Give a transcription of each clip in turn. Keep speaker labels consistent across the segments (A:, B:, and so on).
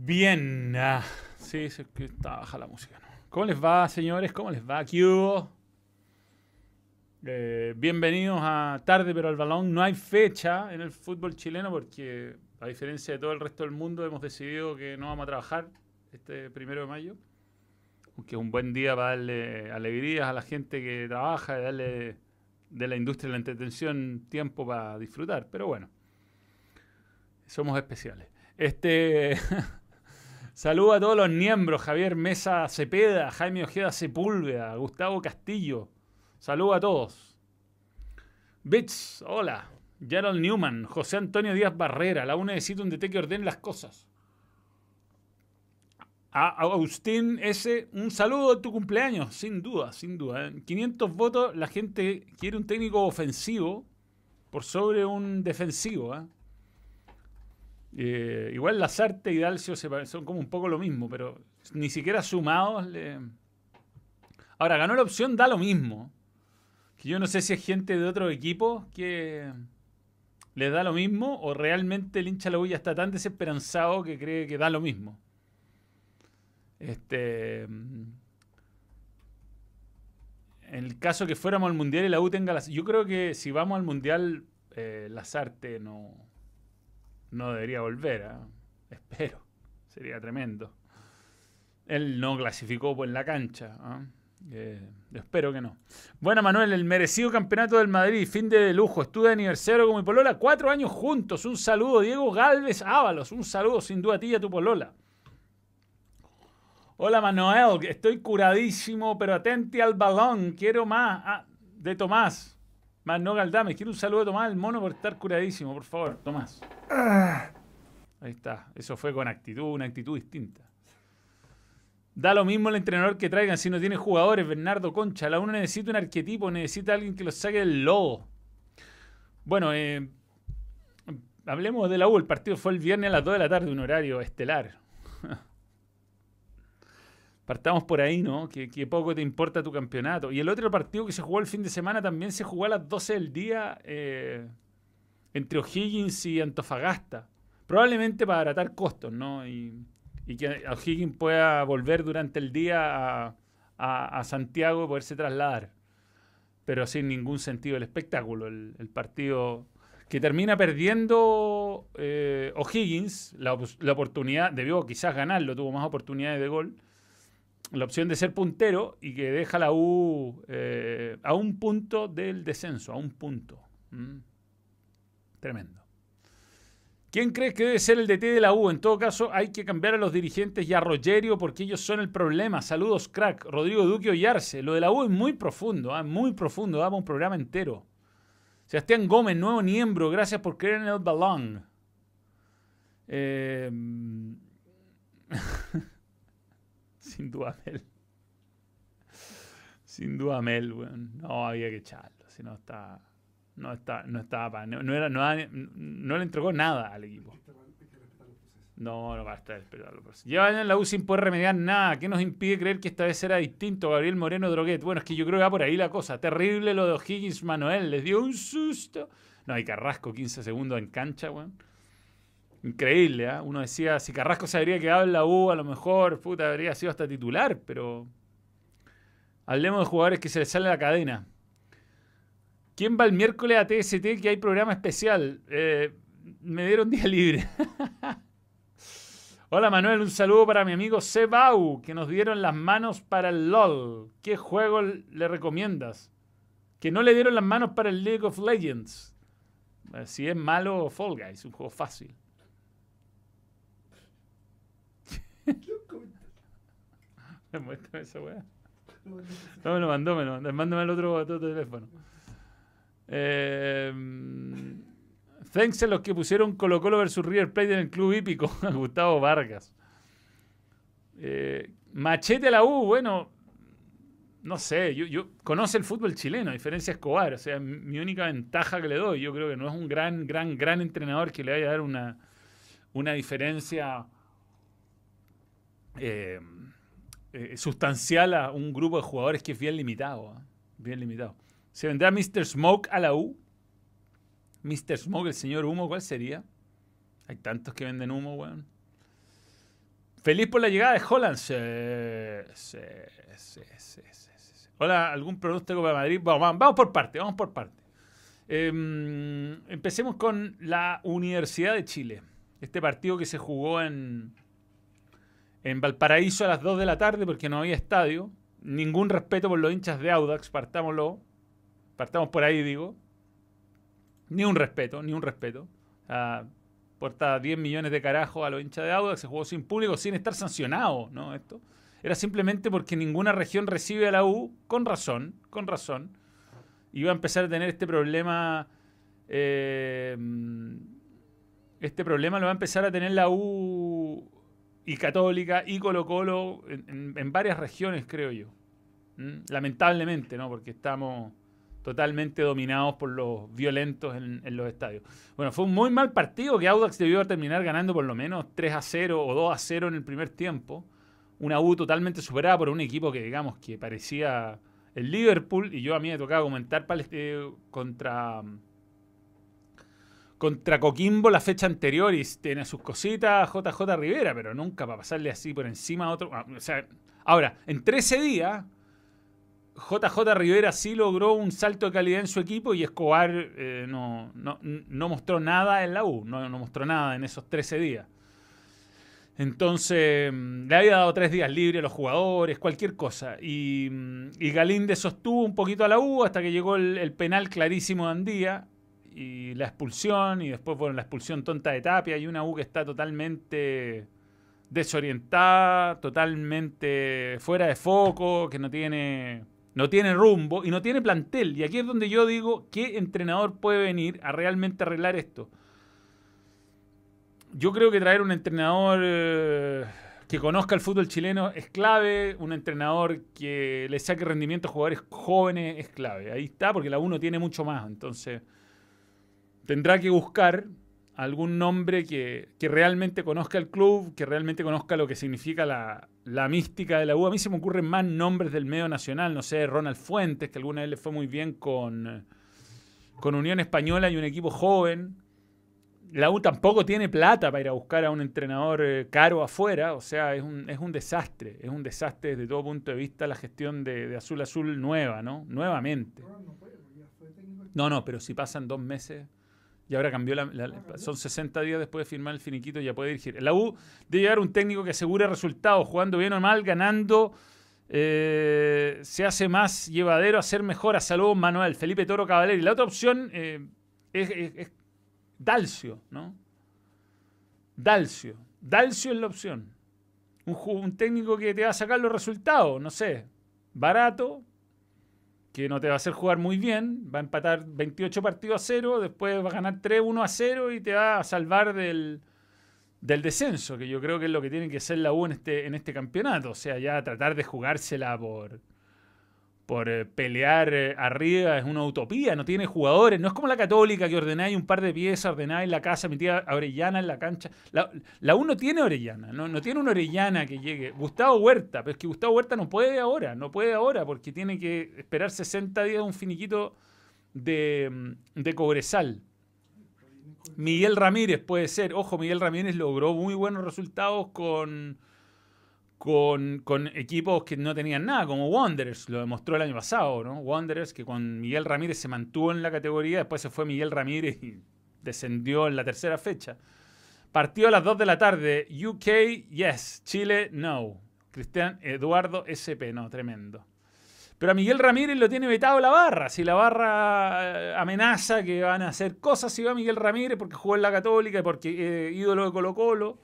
A: Bien. Ah, sí, es que está baja la música. ¿no? ¿Cómo les va, señores? ¿Cómo les va? ¿Qué? Eh, bienvenidos a Tarde pero al balón. No hay fecha en el fútbol chileno porque, a diferencia de todo el resto del mundo, hemos decidido que no vamos a trabajar este primero de mayo. Aunque es un buen día para darle alegrías a la gente que trabaja y darle de la industria de la entretención tiempo para disfrutar. Pero bueno, somos especiales. Este. Saludo a todos los miembros: Javier Mesa Cepeda, Jaime Ojeda Sepúlveda, Gustavo Castillo. Saludo a todos. Bits, hola. Gerald Newman, José Antonio Díaz Barrera. La UNE necesita un DT que ordene las cosas. A Agustín S., un saludo en tu cumpleaños, sin duda, sin duda. 500 votos, la gente quiere un técnico ofensivo por sobre un defensivo. ¿eh? Eh, igual Lazarte y Dalcio se son como un poco lo mismo, pero ni siquiera sumados. Le... Ahora, ganó la opción, da lo mismo. Yo no sé si es gente de otro equipo que les da lo mismo o realmente el hincha la está tan desesperanzado que cree que da lo mismo. Este. En el caso que fuéramos al mundial y la U tenga las. Yo creo que si vamos al mundial, eh, Lazarte no no debería volver. ¿ah? Espero. Sería tremendo. Él no clasificó en la cancha. ¿ah? Eh, espero que no. Bueno, Manuel, el merecido campeonato del Madrid, fin de lujo, estuve de aniversario con mi polola, cuatro años juntos. Un saludo, Diego Galvez Ábalos. Un saludo sin duda a ti y a tu polola. Hola Manuel, estoy curadísimo, pero atente al balón. Quiero más. Ah, de Tomás. Más no Galdame. Quiero un saludo de Tomás el mono por estar curadísimo, por favor, Tomás. Ah. Ahí está. Eso fue con actitud, una actitud distinta. Da lo mismo el entrenador que traigan si no tiene jugadores. Bernardo Concha. La uno necesita un arquetipo, necesita alguien que lo saque del lodo. Bueno, eh, hablemos de la U. El partido fue el viernes a las 2 de la tarde, un horario estelar. Partamos por ahí, ¿no? Que, poco te importa tu campeonato. Y el otro partido que se jugó el fin de semana también se jugó a las 12 del día eh, entre O'Higgins y Antofagasta. Probablemente para abaratar costos, ¿no? Y, que O'Higgins pueda volver durante el día a, Santiago y poderse trasladar. Pero sin ningún sentido el espectáculo. El, partido que termina perdiendo eh, O'Higgins, la, la oportunidad, debió quizás ganarlo, tuvo más oportunidades de gol la opción de ser puntero y que deja la U eh, a un punto del descenso, a un punto. Mm. Tremendo. ¿Quién cree que debe ser el DT de la U? En todo caso, hay que cambiar a los dirigentes y a Rogerio porque ellos son el problema. Saludos, crack. Rodrigo Duque Ollarse. Lo de la U es muy profundo, ¿ah? muy profundo. Damos un programa entero. Sebastián Gómez, nuevo miembro. Gracias por creer en el balón. Eh... Sin duda Mel. Sin duda Mel, weón. No había que echarlo. Si no está. No está, no estaba no, era, no, le entregó nada al equipo. No, no basta de esperarlo. Llevan en la U sin poder remediar nada. ¿Qué nos impide creer que esta vez será distinto? Gabriel Moreno Droguet. Bueno, es que yo creo que va por ahí la cosa. Terrible lo de O'Higgins Manuel. Les dio un susto. No, hay Carrasco 15 segundos en cancha, weón. Increíble, ¿eh? Uno decía, si Carrasco se habría quedado en la U, a lo mejor, puta, habría sido hasta titular, pero... Hablemos de jugadores que se les sale la cadena. ¿Quién va el miércoles a TST que hay programa especial? Eh, me dieron día libre. Hola Manuel, un saludo para mi amigo Sebau, que nos dieron las manos para el LOL. ¿Qué juego le recomiendas? Que no le dieron las manos para el League of Legends. Eh, si es malo, Fall Guys, un juego fácil. Muéstrame esa weá. No, me lo mandó, me lo mandó. Mándame el otro, otro teléfono. Eh, thanks a los que pusieron Colo Colo versus River Plate en el club hípico. Gustavo Vargas. Eh, machete a la U, bueno, no sé, yo, yo conoce el fútbol chileno, a diferencia de Escobar. O sea, mi única ventaja que le doy, yo creo que no es un gran, gran, gran entrenador que le vaya a dar una, una diferencia eh, eh, sustancial a un grupo de jugadores que es bien limitado. ¿ah? Bien limitado. ¿Se vendrá Mr. Smoke a la U? Mr. Smoke, el señor humo, ¿cuál sería? Hay tantos que venden humo, weón. Feliz por la llegada de Holland. Sí, sí, sí, Hola, ¿algún pronóstico Madrid? Vamos, vamos por parte, vamos por parte. Em, empecemos con la Universidad de Chile. Este partido que se jugó en, en Valparaíso a las 2 de la tarde porque no había estadio. Ningún respeto por los hinchas de Audax, partámoslo. Partamos por ahí, digo. Ni un respeto, ni un respeto. Uh, porta 10 millones de carajos a los hinchas de Audax, se jugó sin público, sin estar sancionado, ¿no? Esto era simplemente porque ninguna región recibe a la U, con razón, con razón. Iba a empezar a tener este problema. Eh, este problema lo va a empezar a tener la U y Católica y Colo Colo en, varias regiones, creo yo. ¿Mm? Lamentablemente, ¿no? Porque estamos totalmente dominados por los violentos en, los estadios. Bueno, fue un muy mal partido que Audax debió terminar ganando por lo menos 3 a 0 o 2 a 0 en el primer tiempo. Una U totalmente superada por un equipo que, digamos, que parecía el Liverpool. Y yo a mí me tocaba comentar eh, contra contra Coquimbo la fecha anterior y tiene sus cositas JJ Rivera, pero nunca para pasarle así por encima a otro. Ah, o sea, ahora, en 13 días, JJ Rivera sí logró un salto de calidad en su equipo y Escobar eh, no, no, mostró nada en la U, no, mostró nada en esos 13 días. Entonces, le había dado tres días libre a los jugadores, cualquier cosa. Y, y Galíndez sostuvo un poquito a la U hasta que llegó el, el penal clarísimo de Andía y la expulsión, y después, bueno, la expulsión tonta de Tapia, y una U que está totalmente desorientada, totalmente fuera de foco, que no tiene, no tiene rumbo y no tiene plantel. Y aquí es donde yo digo, ¿qué entrenador puede venir a realmente arreglar esto? Yo creo que traer un entrenador eh, que conozca el fútbol chileno es clave, un entrenador que le saque rendimiento a jugadores jóvenes es clave. Ahí está, porque la uno tiene mucho más, entonces tendrá que buscar algún nombre que, realmente conozca el club, que realmente conozca lo que significa la, mística de la U. A mí se me ocurren más nombres del medio nacional, no sé, Ronald Fuentes, que alguna vez le fue muy bien con, con Unión Española y un equipo joven. La U tampoco tiene plata para ir a buscar a un entrenador eh, caro afuera, o sea, es un, es un desastre, es un desastre desde todo punto de vista la gestión de, de Azul Azul nueva, ¿no? Nuevamente. No, no, pero si pasan dos meses y ahora cambió la, son 60 días después de firmar el finiquito ya puede dirigir. La U debe llegar un técnico que asegure resultados, jugando bien o mal, ganando. Eh, se hace más llevadero, hacer mejor a Salud Manuel, Felipe Toro Cavaleri. La otra opción eh, es, Dalcio, ¿no? Dalcio. Dalcio es la opción. Un, un técnico que te va a sacar los resultados, no sé, barato, que no te va a hacer jugar muy bien, va a empatar 28 partidos a cero, después va a ganar 3-1 a 0 y te va a salvar del, del descenso, que yo creo que es lo que tiene que ser la U en este, en este campeonato. O sea, ya tratar de jugársela por, por eh, pelear eh, arriba es una utopía, no tiene jugadores, no es como la católica que ordenáis un par de piezas, ordenáis la casa, metía a Orellana en la cancha. La, la U no tiene Orellana, no, no tiene una Orellana que llegue. Gustavo Huerta, pero es que Gustavo Huerta no puede ahora, no puede ahora porque tiene que esperar 60 días un finiquito de, de Cobresal. Miguel Ramírez puede ser, ojo, Miguel Ramírez logró muy buenos resultados con con, equipos que no tenían nada, como Wanderers, lo demostró el año pasado, ¿no? Wanderers, que con Miguel Ramírez se mantuvo en la categoría, después se fue Miguel Ramírez y descendió en la tercera fecha. Partido a las 2 de la tarde, UK, yes, Chile, no. Cristian Eduardo SP, no, tremendo. Pero a Miguel Ramírez lo tiene vetado la barra. Si la barra eh, amenaza que van a hacer cosas, si va Miguel Ramírez porque jugó en la Católica y porque eh, ídolo de Colo Colo.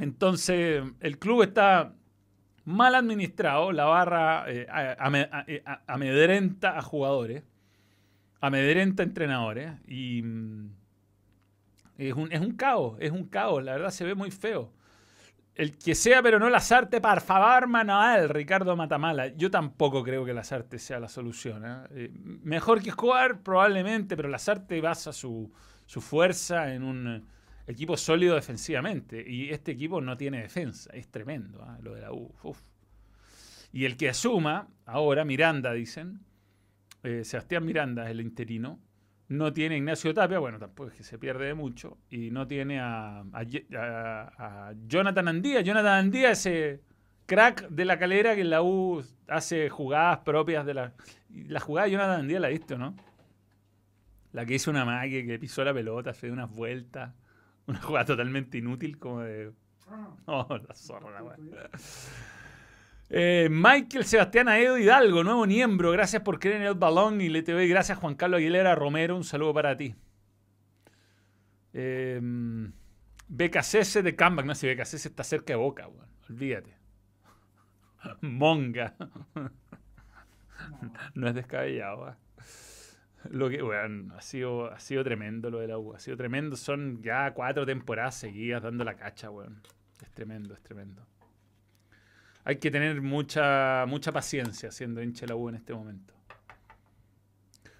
A: Entonces, el club está mal administrado, la barra eh, eh, amedrenta a jugadores, amedrenta a entrenadores y mm, es un, es un caos, es un caos, la verdad se ve muy feo. El que sea, pero no las artes, por favor, Manuel, Ricardo Matamala. Yo tampoco creo que las artes sea la solución. ¿eh? mejor que jugar, probablemente, pero las artes basa su, su fuerza en un equipo sólido defensivamente. Y este equipo no tiene defensa. Es tremendo ¿ah? lo de la U. Y el que asuma, ahora Miranda, dicen, eh, Sebastián Miranda es el interino, No tiene Ignacio Tapia, bueno, tampoco es que se pierde de mucho. Y no tiene a, Jonathan Andía. Jonathan Andía, ese crack de la calera que en la U hace jugadas propias de la. La jugada de Jonathan Andía la visto, ¿no? La que hizo una magia que pisó la pelota, hace unas vueltas. Una jugada totalmente inútil, como de. Oh, la zorra, la eh, Michael Sebastián Aedo Hidalgo, nuevo miembro. Gracias por creer en el balón y le te doy gracias Juan Carlos Aguilera Romero. Un saludo para ti. Eh, BKCS de Comeback. No sé si BKCS está cerca de Boca, olvídate. Monga. no es descabellado. Lo que, bueno, ha sido, ha sido tremendo lo de la U. Ha sido tremendo. Son ya cuatro temporadas seguidas dando la cacha, weón. Es tremendo, es tremendo. Hay que tener mucha, mucha paciencia siendo hincha de la U en este momento.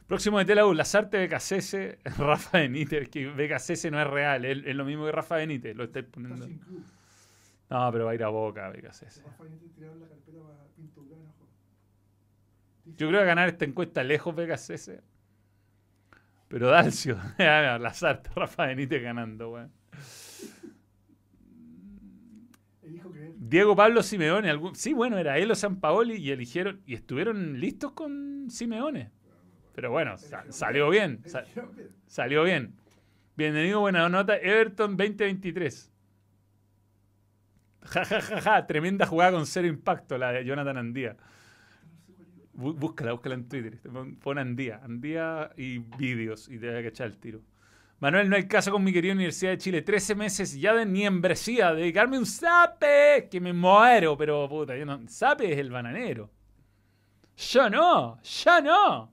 A: Próximo de Tela U, Lazarte BKCS, Rafa Benítez. Que BKCS no es real, es, lo mismo que Rafa Benítez. Lo estáis poniendo. No, pero va a ir a boca BKCS. Yo creo que ganar esta encuesta lejos BKCS. Pero Dalcio, Lazarte, Rafa Benítez ganando, weón. Diego Pablo Simeone, sí, bueno, era él o San Paoli y eligieron y estuvieron listos con Simeone. Pero bueno, salió bien, salió bien. Bienvenido, buena nota, Everton 2023. Ja, ja, ja, ja, tremenda jugada con cero impacto la de Jonathan Andía. Búscala, búscala en Twitter. Pon Andía, Andía y vídeos y te voy a echar el tiro. Manuel, no hay caso con mi querida Universidad de Chile. 13 meses ya de niembresía, dedicarme un sape, que me muero, pero puta, yo no. Sape es el bananero. Yo no, yo no.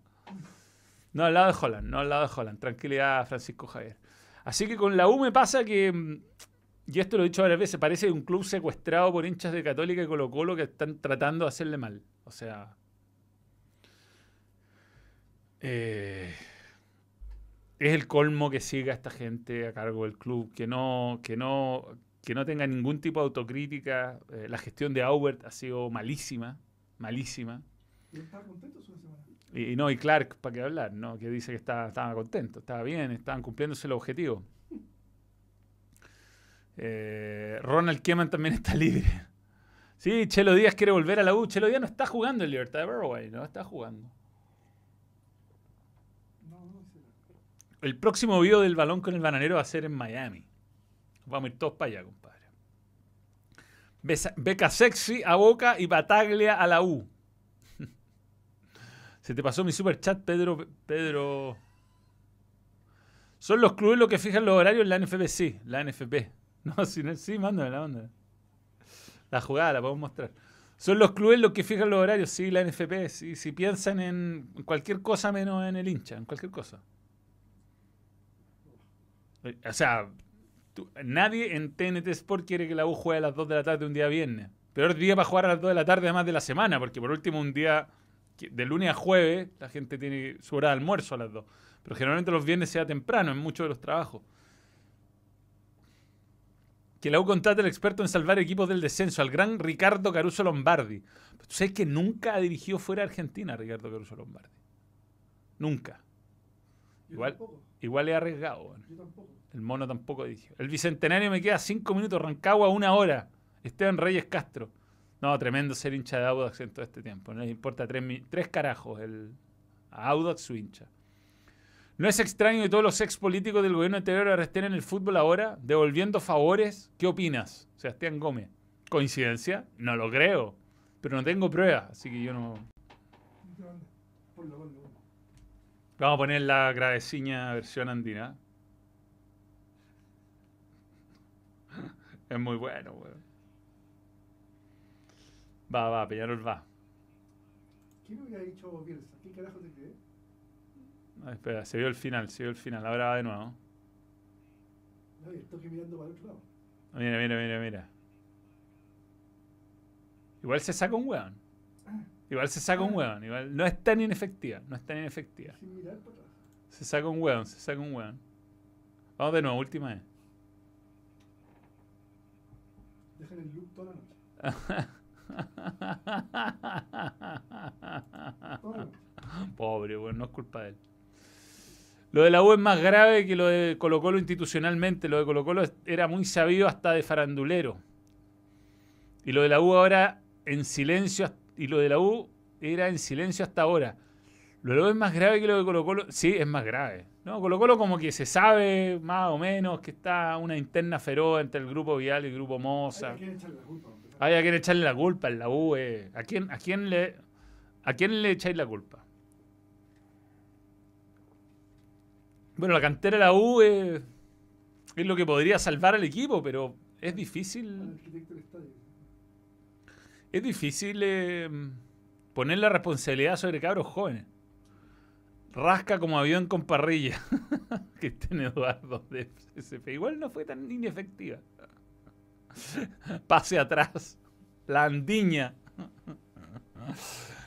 A: No al lado de Holland, no al lado de Holland. Tranquilidad, Francisco Javier. Así que con la U me pasa que, mm, y esto lo he dicho varias veces, parece un club secuestrado por hinchas de Católica y Colo Colo que están tratando de hacerle mal. O sea. Eh es el colmo que siga esta gente a cargo del club, que no, que no, que no tenga ningún tipo de autocrítica. Eh, la gestión de Aubert ha sido malísima, malísima. ¿Y estaba contento su semana? Y, no, y Clark, ¿para qué hablar? ¿no? Que dice que estaba, estaba contento, estaba bien, estaban cumpliéndose el objetivo. Eh, Ronald Keman también está libre. Sí, Chelo Díaz quiere volver a la U. Chelo Díaz no está jugando en Libertad de no está jugando. El próximo video del balón con el bananero va a ser en Miami. Vamos a ir todos para allá, compadre. Beca sexy a Boca y Bataglia a la U. Se te pasó mi super chat, Pedro. Pedro. Son los clubes los que fijan los horarios en la NFP, sí, la NFP. No, sí, sí, mándame la onda. La jugada la podemos mostrar. Son los clubes los que fijan los horarios, sí, la NFP. Sí, si piensan en cualquier cosa menos en el hincha, en cualquier cosa. O sea, nadie en TNT Sport quiere que la U juegue a las 2 de la tarde un día viernes. Peor día para jugar a las 2 de la tarde además de la semana, porque por último un día de lunes a jueves la gente tiene su hora de almuerzo a las 2. Pero generalmente los viernes sea temprano en muchos de los trabajos. Que la U contrate al experto en salvar equipos del descenso, al gran Ricardo Caruso Lombardi. ¿Tú sabes que nunca ha dirigido fuera de Argentina Ricardo Caruso Lombardi? Nunca. Igual, igual he arriesgado. El mono tampoco dije. El bicentenario me queda cinco minutos, Rancagua una hora. Esteban Reyes Castro. No, tremendo ser hincha de Audax en todo este tiempo. No les importa tres, tres carajos el Audax su hincha. ¿No es extraño que todos los ex políticos del gobierno anterior ahora estén en el fútbol ahora, devolviendo favores? ¿Qué opinas, Sebastián Gómez? ¿Coincidencia? No lo creo. Pero no tengo pruebas, así que yo no. Vamos a poner la graveciña versión andina. Es muy bueno, weón. Va, va, Peñarol va.
B: ¿Quién hubiera dicho Bielsa? ¿Qué carajo te cree?
A: No, espera, se vio el final, se vio el final. Ahora va de nuevo.
B: No, estoy mirando para el otro lado.
A: Mira, mira, mira, mira. Igual se saca un weón. Igual se saca un ah. weón. Igual no es tan inefectiva. No es tan inefectiva. Se saca un weón, se saca un weón. Vamos de nuevo, última vez.
B: Dejen el loop toda la noche.
A: Pobre, bueno, no es culpa de él. Lo de la U es más grave que lo de Colo Colo institucionalmente. Lo de Colo Colo era muy sabido hasta de farandulero. Y lo de la U ahora en silencio. Y lo de la U era en silencio hasta ahora. Lo de la U es más grave que lo de Colo Colo. Sí, es más grave. ¿no? Colo Colo como que se sabe más o menos que está una interna feroz entre el grupo Vial y el grupo Moza.
B: Hay que echarle la culpa.
A: Hay a quien echarle la culpa en la U. eh. ¿A, quién, a, quién le, ¿A quién le echáis la culpa? Bueno, la cantera de la U es lo que podría salvar al equipo, pero es
B: Al
A: difícil.
B: arquitecto del estadio.
A: Es difícil eh, poner la responsabilidad sobre cabros jóvenes. Rasca como avión con parrilla. que estén Eduardo de SP. Igual no fue tan inefectiva. Pase atrás. La andiña.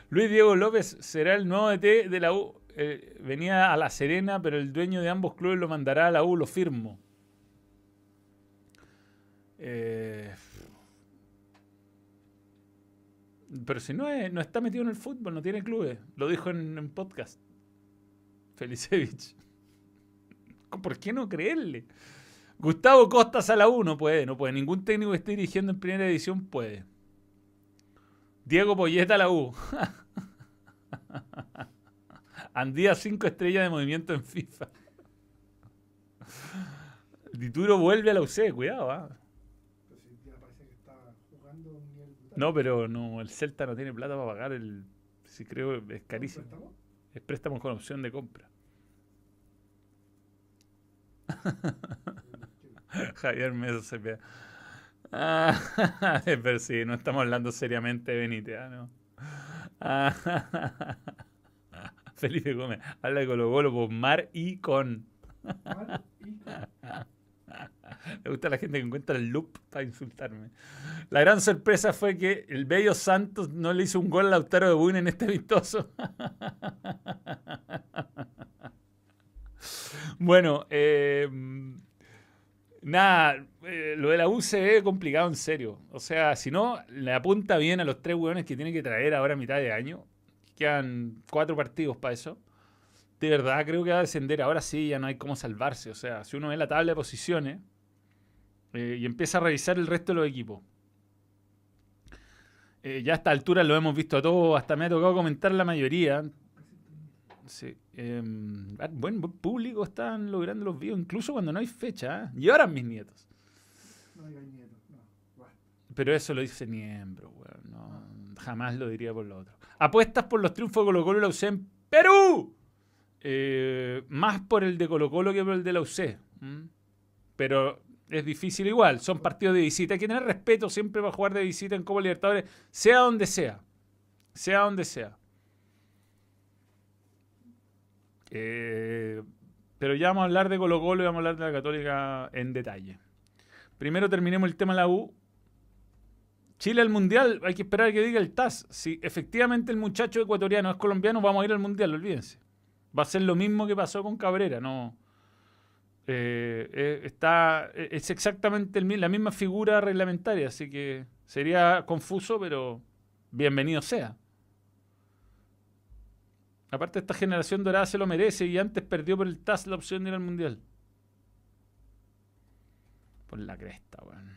A: Luis Diego López será el nuevo DT de la U. Eh, venía a La Serena, pero el dueño de ambos clubes lo mandará a la U, lo firmo. Eh, pero si no, es- no está metido en el fútbol, no tiene clubes. Lo dijo en, podcast. Felicevich. ¿Por qué no creerle? Gustavo Costas a la U no puede, no puede. Ningún técnico que esté dirigiendo en primera división puede. Diego Poyeta a la U. Andía 5 estrellas de movimiento en FIFA. Dituro vuelve a la UC, cuidado, ¿ah?
B: Pero si ya parece que está jugando a un nivel brutal.
A: No, pero no, el Celta no tiene plata para pagar el. Si creo es carísimo.
B: ¿Préstamo?
A: Es préstamo con opción de compra. Javier Mesa se pega. Ah, pero sí, no estamos hablando seriamente de Benítez, ¿ah? ¿no? Ah, Felipe Gómez, habla de Colo Colo con mar y con.
B: Mal y con-
A: Me gusta la gente que encuentra el loop para insultarme. La gran sorpresa fue que el Bello Santos no le hizo un gol a Lautaro de Buin en este amistoso. bueno, eh, nada, lo de la U se ve complicado en serio. O sea, si no, le apunta bien a los tres hueones que tiene que traer ahora a mitad de año. Quedan cuatro partidos para eso. De verdad creo que va a descender. Ahora sí, ya no hay cómo salvarse. O sea, si uno ve la tabla de posiciones eh, y empieza a revisar el resto de los equipos. eh, ya a esta altura lo hemos visto todo, hasta me ha tocado comentar la mayoría. Sí, eh, buen, buen público están logrando los videos, incluso cuando no hay fecha. ¿eh? Lloran mis nietos.
B: No digas nieto. No.
A: Pero eso lo dice Niembro, weón. No, jamás lo diría por lo otro. Apuestas por los triunfos de Colo Colo y la UC en Perú. Eh, más por el de Colo Colo que por el de la UC. Pero es difícil igual. Son partidos de visita. Hay que tener respeto siempre para jugar de visita en Copa Libertadores, sea donde sea. Sea donde sea. Eh, pero ya vamos a hablar de Colo Colo y vamos a hablar de la Católica en detalle. Primero terminemos el tema de la U. Chile al Mundial, hay que esperar que diga el TAS. Si efectivamente el muchacho ecuatoriano es colombiano, vamos a ir al Mundial, olvídense. Va a ser lo mismo que pasó con Cabrera, no. Eh, eh, está, eh, es exactamente la misma figura reglamentaria, así que sería confuso, pero bienvenido sea. Aparte, esta generación dorada se lo merece y antes perdió por el TAS la opción de ir al Mundial. Por la cresta, weón.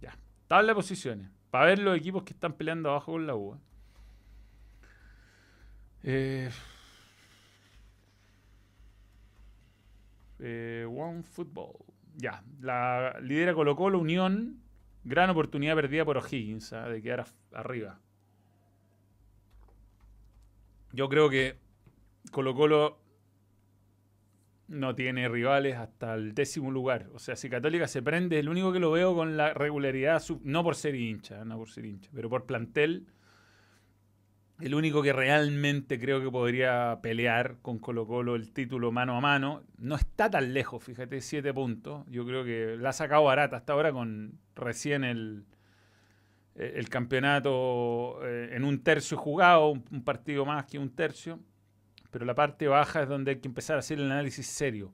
A: Ya. Tabla de posiciones. Para ver los equipos que están peleando abajo con la U. Eh, eh, One Football. Ya. La lidera Colo Colo Unión. Gran oportunidad perdida por O'Higgins ¿ah? de quedar arriba. Yo creo que Colo Colo no tiene rivales hasta el décimo lugar. O sea, si Católica se prende, el único que lo veo con la regularidad, no por ser hincha, no por ser hincha, pero por plantel, el único que realmente creo que podría pelear con Colo Colo el título mano a mano, no está tan lejos, fíjate, siete puntos. Yo creo que la ha sacado barata hasta ahora con recién el, eh, el campeonato eh, en un tercio jugado, un, partido más que un tercio pero la parte baja es donde hay que empezar a hacer el análisis serio.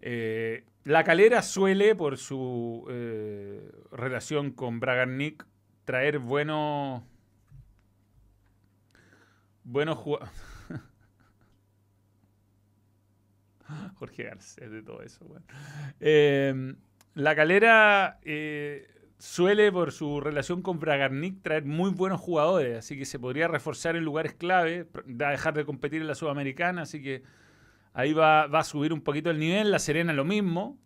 A: Eh, la calera suele, por su relación con Bragarnik, traer buenos buenos jugadores. Jorge Garcés de todo eso, weón. Eh, la calera eh, suele, por su relación con Bragarnik, traer muy buenos jugadores, así que se podría reforzar en lugares clave, dejar de competir en la Sudamericana, así que ahí va, va a subir un poquito el nivel. La Serena lo mismo,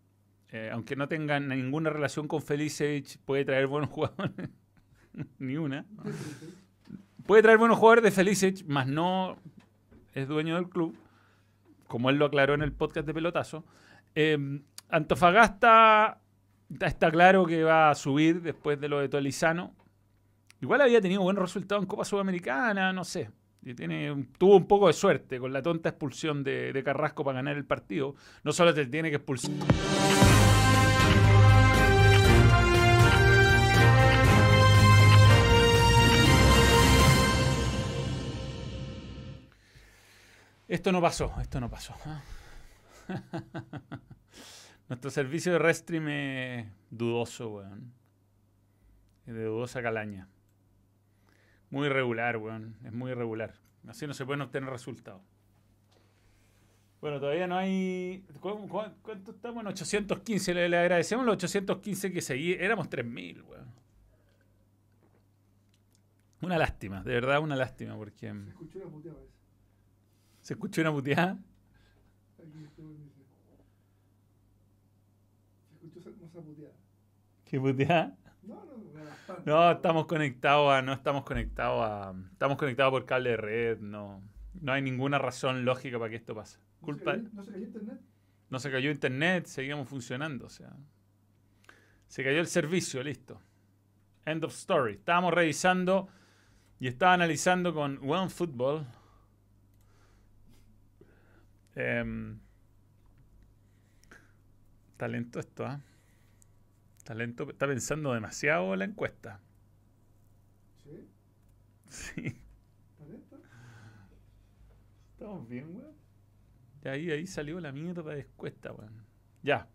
A: eh, aunque no tengan ninguna relación con Felicevich, puede traer buenos jugadores. Ni una. Puede traer buenos jugadores de Felicevich, más no es dueño del club, como él lo aclaró en el podcast de Pelotazo. Eh, Antofagasta está claro que va a subir después de lo de Tolizano. Igual había tenido buenos resultados en Copa Sudamericana, no sé. Tiene, tuvo un poco de suerte con la tonta expulsión de, de Carrasco para ganar el partido. No solo te tiene que expulsar. Esto no pasó, esto no pasó. ¿ah? Nuestro servicio de Restream es dudoso, weón. Es de dudosa calaña. Muy irregular, weón. Es muy irregular. Así no se pueden obtener resultados. Bueno, todavía no hay. ¿cu- cu- ¿Cuánto estamos? En 815. Le, le agradecemos los 815 que seguí. Éramos 3000, weón. Una lástima, de verdad una lástima, porque
B: Se escuchó una puteada.
A: Se escuchó una puteada.
B: Aquí estuvo en ese. Se escuchó esa, esa puteada.
A: ¿Qué puteada?
B: No, no.
A: No, estamos conectados a. No estamos conectados a. Estamos conectados por cable de red. No, no hay ninguna razón lógica para que esto pase.
B: ¿No se
A: Culpa.
B: ¿No se cayó internet?
A: No se cayó internet, seguíamos funcionando. O sea. Se cayó el servicio, listo. End of story. Estábamos revisando y estaba analizando con One Football. Em, talento esto, ¿ah? Talento. Está pensando demasiado la encuesta.
B: Sí.
A: Sí.
B: ¿Talento?
A: Estamos bien, weón. Y ahí, ahí salió la mierda de encuesta, weón. Ya.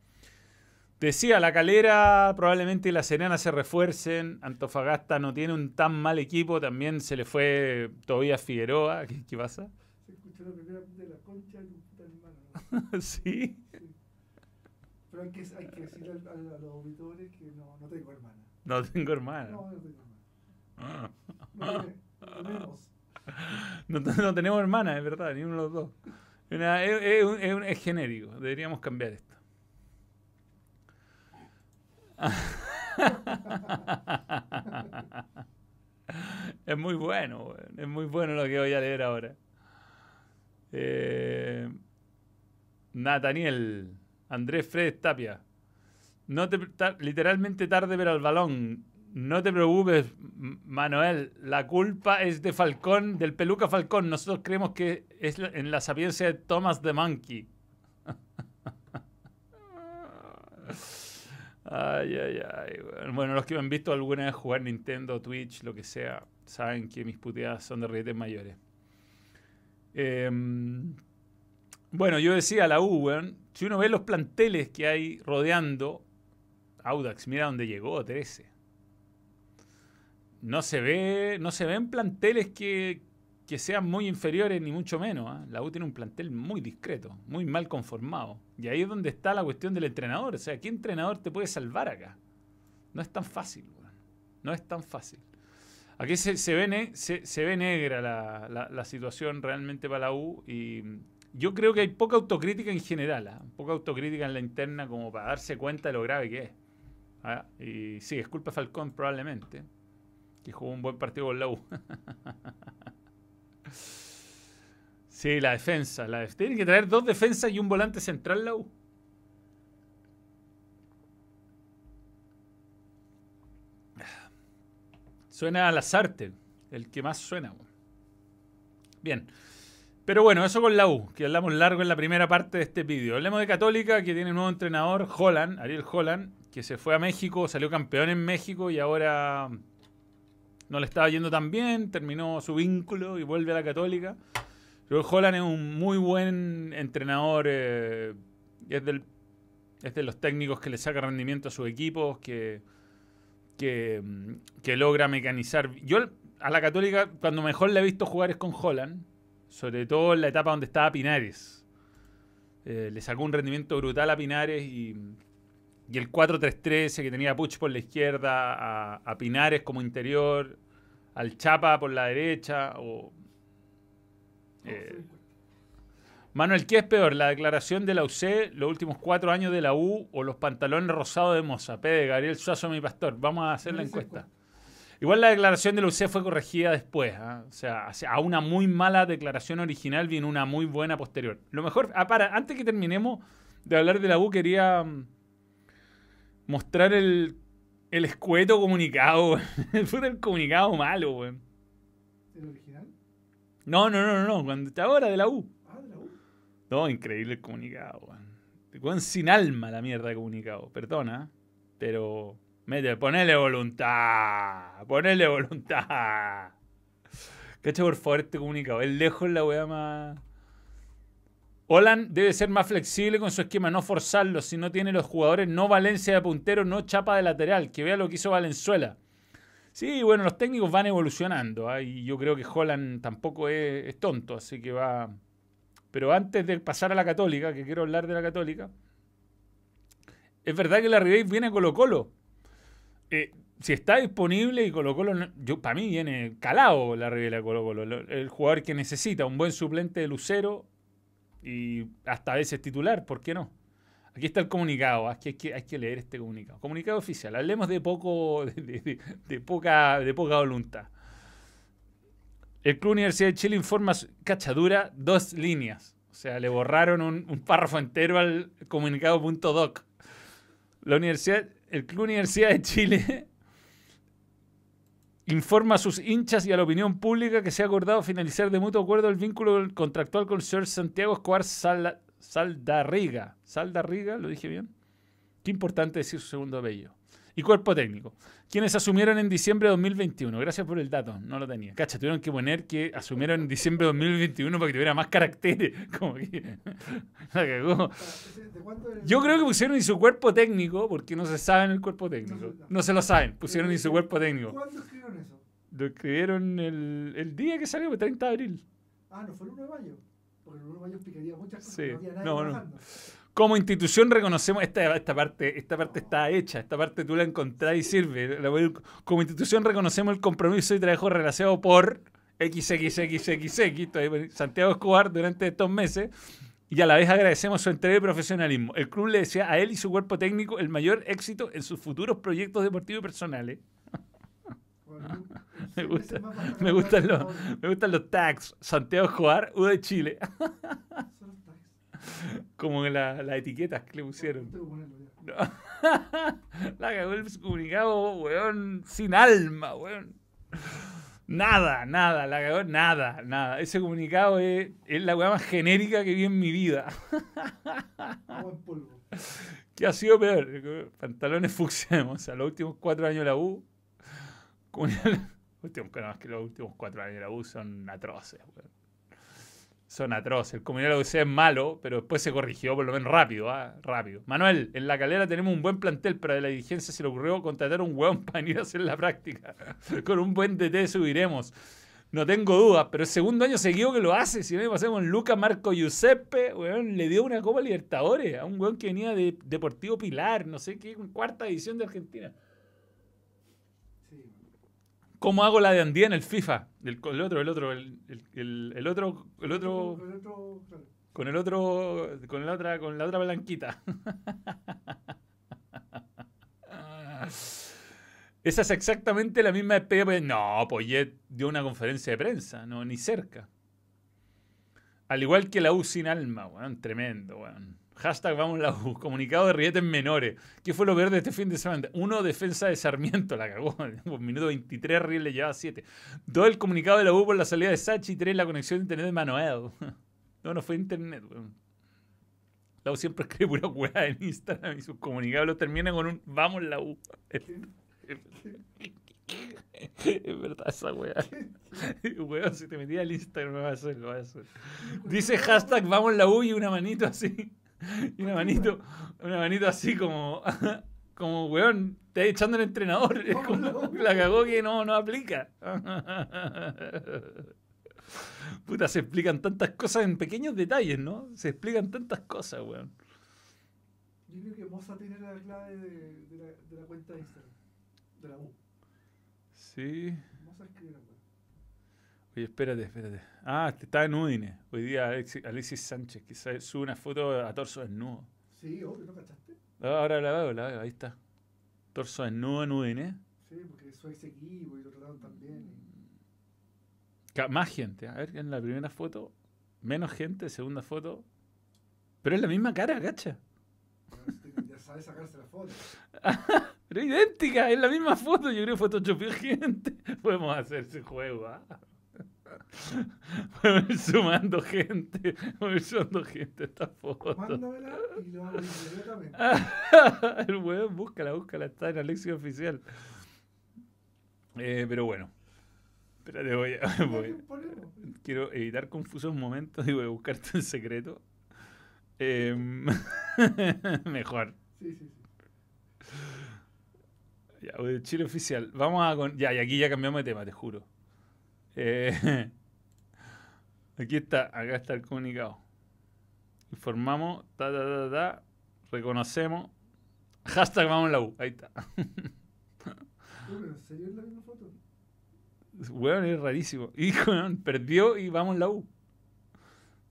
A: Decía, la calera, probablemente la Serena se refuercen. Antofagasta no tiene un tan mal equipo. También se le fue Tobías Figueroa. ¿Qué, qué pasa?
B: Se escuchó la primera de la concha de tu puta hermano. ¿no?
A: sí.
B: Pero hay que, hay que al- al- a, los auditores que no, no tengo hermana.
A: No tengo hermana.
B: No, no tengo hermana.
A: Ah.
B: No, tenemos.
A: No, no tenemos hermana, es verdad, ni uno de los dos. Una- es, es un- es es genérico. Deberíamos cambiar esto. Es muy bueno, es muy bueno lo que voy a leer ahora. Eh, Nathaniel, Andrés Fred Tapia. No te, literalmente tarde pero al balón. No te preocupes, Manuel. La culpa es de Falcón, del peluca Falcón. Nosotros creemos que es en la sapiencia de Thomas the Monkey. Ay, ay, ay. Bueno, los que me han visto alguna vez jugar Nintendo, Twitch, lo que sea, saben que mis puteadas son de rietes mayores. Em, bueno, yo decía la U, weón. Si uno ve los planteles que hay rodeando Audax, mira dónde llegó, 13. No se ve, no se ven planteles que, que sean muy inferiores, ni mucho menos. ¿ah? La U tiene un plantel muy discreto, muy mal conformado. Y ahí es donde está la cuestión del entrenador. O sea, ¿qué entrenador te puede salvar acá? No es tan fácil, weón. No es tan fácil. Aquí se, se ve, se ve negra la, la- la situación realmente para la U y yo creo que hay poca autocrítica en general, ¿ah? poca autocrítica en la interna como para darse cuenta de lo grave que es. ¿ah? Y sí, es culpa Falcón probablemente, que jugó un buen partido con la sí, la defensa. La Tienen que traer dos defensas y un volante central la. Suena a Lazarte, el que más suena. Bien. Pero bueno, eso con la U, que hablamos largo en la primera parte de este vídeo. Hablemos de Católica, que tiene un nuevo entrenador, Holland, Ariel Holland, que se fue a México, salió campeón en México y ahora no le estaba yendo tan bien, terminó su vínculo y vuelve a la Católica. Pero Holland es un muy buen entrenador, eh, es, de los técnicos que le saca rendimiento a sus equipos, que, que, logra mecanizar. Yo a la Católica, cuando mejor la he visto jugar es con Holland, sobre todo en la etapa donde estaba Pinares. Eh, le sacó un rendimiento brutal a Pinares y, y el 4-3-13 que tenía a Puch por la izquierda, a, a Pinares como interior, al Chapa por la derecha. O, eh, Manuel, ¿qué es peor? ¿La declaración de la UC, los últimos cuatro años de la U o los pantalones rosados de Moza? P. de Gabriel Suazo, mi pastor. Vamos a hacer la encuesta. Igual la declaración de UC fue corregida después. ¿ah? O sea, a una muy mala declaración original viene una muy buena posterior. Lo mejor, ah, para, antes que terminemos de hablar de la U, quería mm, mostrar el, el escueto comunicado. fue el comunicado malo, weón.
B: ¿El original?
A: No, no, no, no, cuando está ahora de la U.
B: Ah, de la U.
A: No, increíble el comunicado. Weón sin alma la mierda de comunicado. Perdona, pero. Mete, ponele voluntad. Ponele voluntad. Cacha por favor este comunicado. Es lejos la weá más. Holland debe ser más flexible con su esquema, no forzarlo. Si no tiene los jugadores, no Valencia de puntero, no Chapa de lateral. Que vea lo que hizo Valenzuela. Sí, bueno, los técnicos van evolucionando. ¿ah? Y yo creo que Holland tampoco es, tonto, así que va. Pero antes de pasar a la Católica, que quiero hablar de la Católica, es verdad que la Ribey viene a Colo Colo. Eh, si está disponible y Colo Colo, yo, para mí viene calado la Ribey a Colo Colo. Lo- El jugador que necesita, un buen suplente de Lucero y hasta a veces titular, ¿por qué no? Aquí está el comunicado, hay que, leer este comunicado. Comunicado oficial, hablemos de poco, de, de- de poca, de voluntad. El Club Universidad de Chile informa, cachadura, dos líneas. O sea, le borraron un, un párrafo entero al comunicado.doc. La universidad, el Club Universidad de Chile informa a sus hinchas y a la opinión pública que se ha acordado finalizar de mutuo acuerdo el vínculo contractual con señor Santiago Escobar Sal- Saldarriga. ¿Saldarriga? ¿Lo dije bien? Qué importante decir su segundo apellido. Y cuerpo técnico, quienes asumieron en diciembre de 2021. Gracias por el dato, no lo tenía. Cacha, tuvieron que poner que asumieron en diciembre de 2021 para que tuviera más caracteres. Como que la cagó.
B: Para- ese- ¿De cuándo era el-
A: Yo creo que pusieron y su cuerpo técnico, porque no se sabe en el cuerpo técnico.
B: No se-
A: lo saben, pusieron y su cuerpo técnico.
B: ¿Cuándo escribieron eso?
A: Lo escribieron el, el día que salió, el 30 de abril.
B: Ah, no fue el 1 de mayo. Porque el 1 de mayo explicaría muchas cosas.
A: Sí.
B: No había nadie
A: No, no. Como institución reconocemos, esta, esta, parte, esta parte está hecha, esta parte tú la encontrás y sirve. Como institución reconocemos el compromiso y trabajo relacionado por XXXXX, Santiago Escobar durante estos meses y a la vez agradecemos su entrega y profesionalismo. El club le desea a él y su cuerpo técnico el mayor éxito en sus futuros proyectos deportivos y personales.
B: Bueno,
A: Me gusta- Me gustan los, me gustan los tags. Santiago Escobar, U de Chile. Como la- las etiquetas que le pusieron.
B: Ya.
A: La cagó el comunicado, weón, sin alma, weón. Nada, nada, la cagó, nada, nada. Ese comunicado es, es la weá más genérica que vi en mi vida. ¿Qué ha sido peor? Pantalones fucsia, o sea, los últimos cuatro años de la U. últimos, no, es que los últimos cuatro años de la U son atroces, weón. Son atroces. El comunidad de la es malo, pero después se corrigió por lo menos rápido, ¿ah? Rápido. Manuel, en la calera tenemos un buen plantel, pero a la dirigencia se le ocurrió contratar a un weón para venir a hacer la práctica. Con un buen DT subiremos. No tengo dudas, pero el segundo año seguido que lo hace. Si no pasamos Luca Marco Giuseppe, weón, le dio una Copa Libertadores a un weón que venía de Deportivo Pilar, no sé qué, cuarta división de Argentina. ¿Cómo hago la de Andía en el FIFA? El, el otro, el otro, el, el- el- el otro, el otro,
B: El otro, claro.
A: con el otro, con la otra, con la otra blanquita. Esa es exactamente la misma despedida. pues, No, Poyet dio una conferencia de prensa, no, ni cerca. Al igual que la U sin alma, weón, tremendo, weón. Hashtag vamos la U, comunicado de rietes menores. ¿Qué fue lo peor de este fin de semana? Uno, defensa de Sarmiento, la cagó. Minuto 23, Riel le llevaba 7. Dos, el comunicado de la U por la salida de Sachi. Tres, la conexión de internet de Manuel. No, no fue internet, weón. La U siempre escribe pura weá en Instagram y sus comunicados terminan con un vamos la U. Es verdad esa weá. Weón, si te metías al Instagram me va a hacer, lo va a hacer. Dice hashtag vamos la U y una manito así. Y una manito, una manito así como, como weón, te echando el entrenador. Es como, la cagó que no, no aplica. Puta, se explican tantas cosas en pequeños detalles, ¿no? Se explican tantas cosas, weón.
B: Yo creo que Moza tiene la clave de, de la, de la cuenta de Instagram. De la U.
A: Sí.
B: Moza escribe la weá.
A: Oye, espérate, espérate. Ah, está en Udine. Hoy día Alexis, Alexis Sánchez, que sa- sube una foto a torso desnudo.
B: Sí, obvio, ¿no cachaste?
A: Ah, Ahora la veo, la veo, ahí está. Torso desnudo en Udine.
B: Sí, porque es su ex equipo y lo trataron y-
A: Ca- Más gente. A ver, en la primera foto, menos gente, segunda foto. Pero es la misma cara, cacha.
B: Ya sabe sacarse la foto.
A: Pero idéntica, es la misma foto. Yo creo que photoshopeó gente. Podemos hacer ese juego, ¿ah? Podemos ir sumando gente. Podemos ir sumando gente a esta foto.
B: Mándamela y lo hago inmediatamente.
A: El weón, búscala, búscala. Está en Alexio Oficial. Eh, pero bueno. Espérate, voy a. voy- quiero evitar confusos momentos y voy a buscarte en secreto. Em, mejor.
B: Sí, sí, sí.
A: Ya, voy Chile oficial. Vamos a con. Ya, y aquí ya cambiamos de tema, te juro. Eh, aquí está, acá está el comunicado. Informamos, ta, ta, ta, ta, reconocemos. Hashtag vamos en la U. Ahí está.
B: ¿En serio es la misma foto?
A: Weón, es rarísimo. Y weón, perdió y vamos en la U.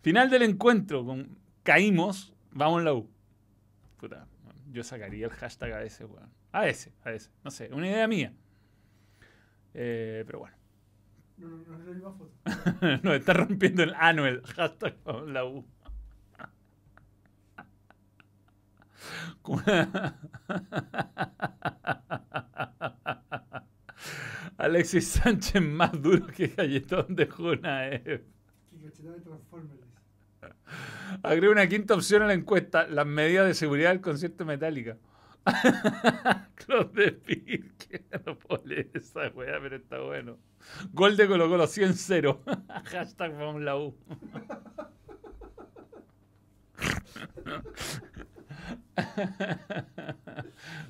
A: Final del encuentro. Con, caímos, vamos en la U. Puta, yo sacaría el hashtag a ese, weón. A ese, a ese. No sé, una idea mía. Eh, pero bueno.
B: No, no, no es la misma foto.
A: Nos está rompiendo el ano el hashtag en la U. Alexis Sánchez más duro que galletón de
B: de Transformers. dice.
A: Agrega una quinta opción a la encuesta: las medidas de seguridad del concierto Metallica. Club de Pique. No puedo leer esa weá, pero está bueno. Gol de Colo Colo 100-0. Hashtag vamos la U.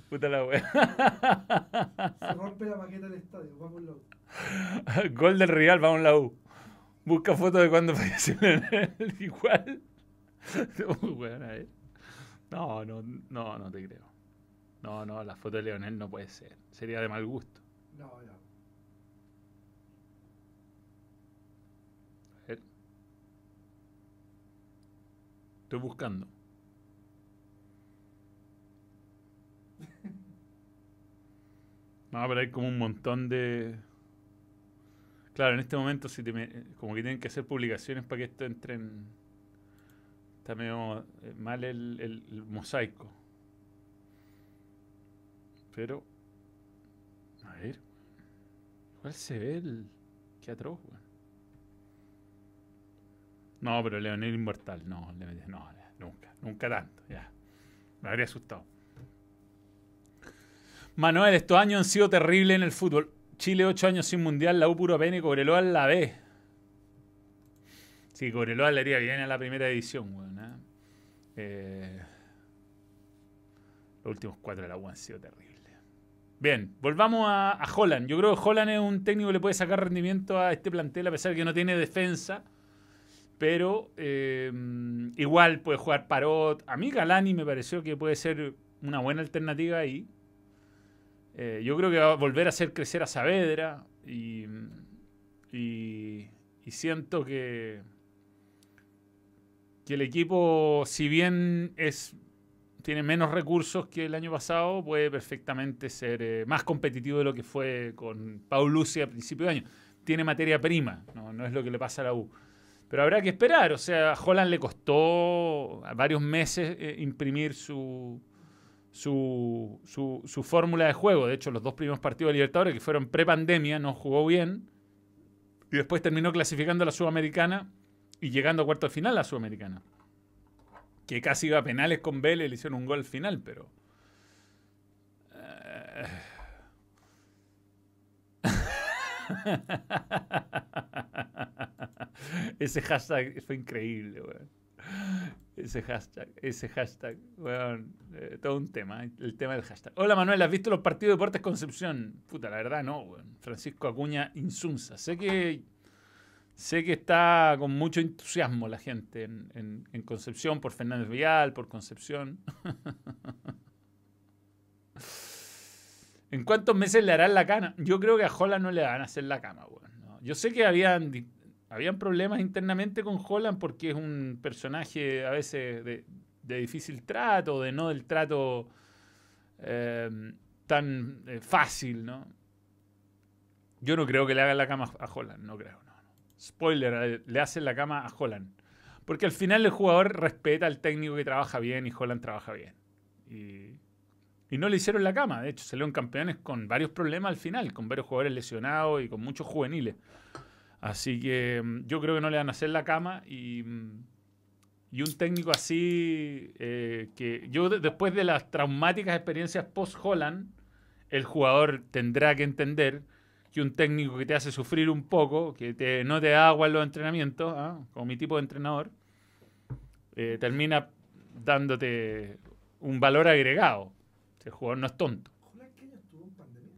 A: Puta la weá.
B: Se rompe la maqueta del estadio. Vamos loco.
A: Gol del Real, vamos la U. Busca fotos de cuando falleció. Igual. No, no, no, no te creo. No, no, la foto de Leonel no puede ser. Sería de mal gusto.
B: No, ya.
A: A ver. Estoy buscando. No, pero hay como un montón de. Claro, en este momento si te me- como que tienen que hacer publicaciones para que esto entre en. Está medio eh, mal el, el- el mosaico. Pero. A ver. ¿Cuál se ve el. Qué atroz, weón. No, pero Leonel Inmortal, no, no, nunca, nunca tanto, ya. Me habría asustado. Manuel, estos años han sido terribles en el fútbol. Chile, ocho años sin mundial, la U puro pene Cobreloa la B. Sí, Cobreloa le haría bien a la primera edición, weón. ¿eh? Eh, los últimos cuatro de la U han sido terribles. Bien, volvamos a, a Holland. Yo creo que Holland es un técnico que le puede sacar rendimiento a este plantel, a pesar de que no tiene defensa. Pero eh, igual puede jugar Parot. A mí Galani me pareció que puede ser una buena alternativa ahí. Eh, yo creo que va a volver a hacer crecer a Saavedra. Y, y, y siento que, que el equipo, si bien es tiene menos recursos que el año pasado, puede perfectamente ser eh, más competitivo de lo que fue con Paul Lucia a principio de año. Tiene materia prima, no, es lo que le pasa a la U. Pero habrá que esperar, o sea, a Holland le costó varios meses eh, imprimir su, su, su, su fórmula de juego. De hecho, los dos primeros partidos de Libertadores, que fueron pre-pandemia, no jugó bien. Y después terminó clasificando a la Sudamericana y llegando a cuarto de final a la Sudamericana. Que casi iba a penales con Vélez, le hicieron un gol final, pero. eh, Ese hashtag fue increíble, weón. Ese hashtag, ese hashtag, weón. eh, todo un tema, eh, el tema del hashtag. Hola Manuel, ¿has visto los partidos de Deportes Concepción? Puta, la verdad no, weón. Francisco Acuña Insunza. Sé que. Sé que está con mucho entusiasmo la gente en, Concepción por Fernández Vial, por Concepción. ¿En cuántos meses le harán la cama? Yo creo que a Holland no le van a hacer la cama, Yo sé que habían, habían problemas internamente con Holland porque es un personaje a veces de, difícil trato, de no del trato eh, tan eh, fácil, ¿no? Yo no creo que le hagan la cama a Holland, no creo. Spoiler, le hacen la cama a Holland. Porque al final el jugador respeta al técnico que trabaja bien y Holland trabaja bien. Y y no le hicieron la cama. De hecho, salieron campeones con varios problemas al final, con varios jugadores lesionados y con muchos juveniles. Así que mm, yo creo que no le van a hacer la cama y, mm, y un técnico así, eh, que yo después de las traumáticas experiencias post-Holland, el jugador tendrá que entender que un técnico que te hace sufrir un poco, que te, no te da agua en los entrenamientos, ¿ah? como mi tipo de entrenador, eh, termina dándote un valor agregado. El jugador no es tonto. ¿Holland qué estuvo en pandemia?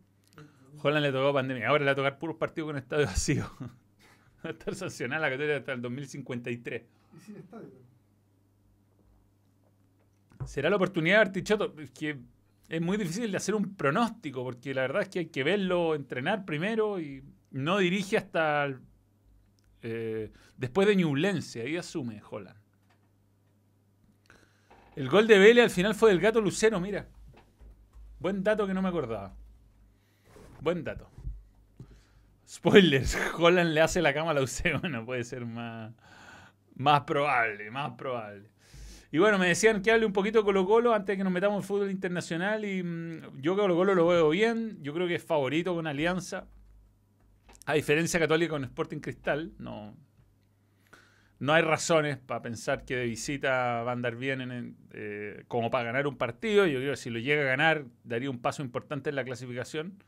A: Holland le tocó pandemia. Ahora le va a tocar puros partidos con estadio vacío. va a estar sancionada la categoría hasta el 2053. ¿Y sin estadio? Será la oportunidad de Artichoto. Es que es muy difícil de hacer un pronóstico, porque la verdad es que hay que verlo entrenar primero y no dirige hasta eh, después de Ñublense. Ahí asume Holland. El gol de Vélez al final fue del gato Lucero, mira. Buen dato que no me acordaba. Buen dato. Spoilers, Holland le hace la cama a la UC. Bueno, puede ser más, más probable, más probable. Y bueno, me decían que hable un poquito de Colo Colo antes de que nos metamos en fútbol internacional. Y mm, yo Colo Colo lo veo bien. Yo creo que es favorito con Alianza. A diferencia Católica con Sporting Cristal. No, no hay razones para pensar que de visita va a andar bien eh, como para ganar un partido. Yo creo que si lo llega a ganar, daría un paso importante en la clasificación.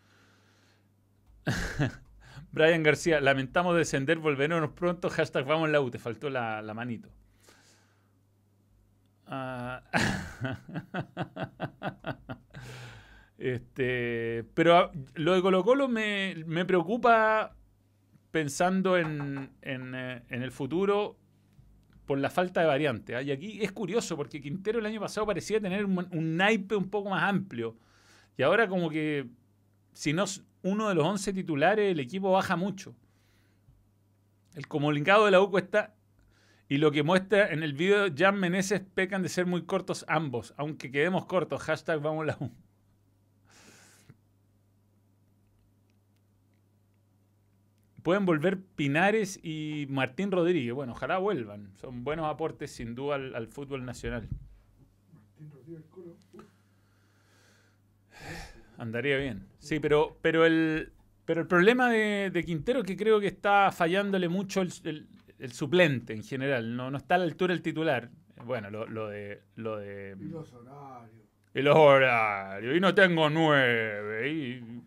A: Brian García, lamentamos descender, volveremos pronto. Hashtag vamos la U, te faltó la, manito. Ah. este, pero lo de Colo Colo me, preocupa pensando en, en, eh, el futuro por la falta de variante. ¿ah? Y aquí es curioso porque Quintero el año pasado parecía tener un, naipe un poco más amplio. Y ahora como que si no es uno de los 11 titulares, el equipo baja mucho. El comunicado de la UCO está... Y lo que muestra en el video, Jan Meneses pecan de ser muy cortos ambos. Aunque quedemos cortos, hashtag vamos la U. Pueden volver Pinares y Martín Rodríguez. Bueno, ojalá vuelvan. Son buenos aportes sin duda al, fútbol nacional. Martín Rodríguez, Andaría bien. Sí, pero, pero, el, pero el problema de, Quintero es que creo que está fallándole mucho el, suplente en general. No, no está a la altura el titular. Bueno, lo, lo de. Lo de
B: y los horarios.
A: Y los horarios. Y no tengo nueve. Y...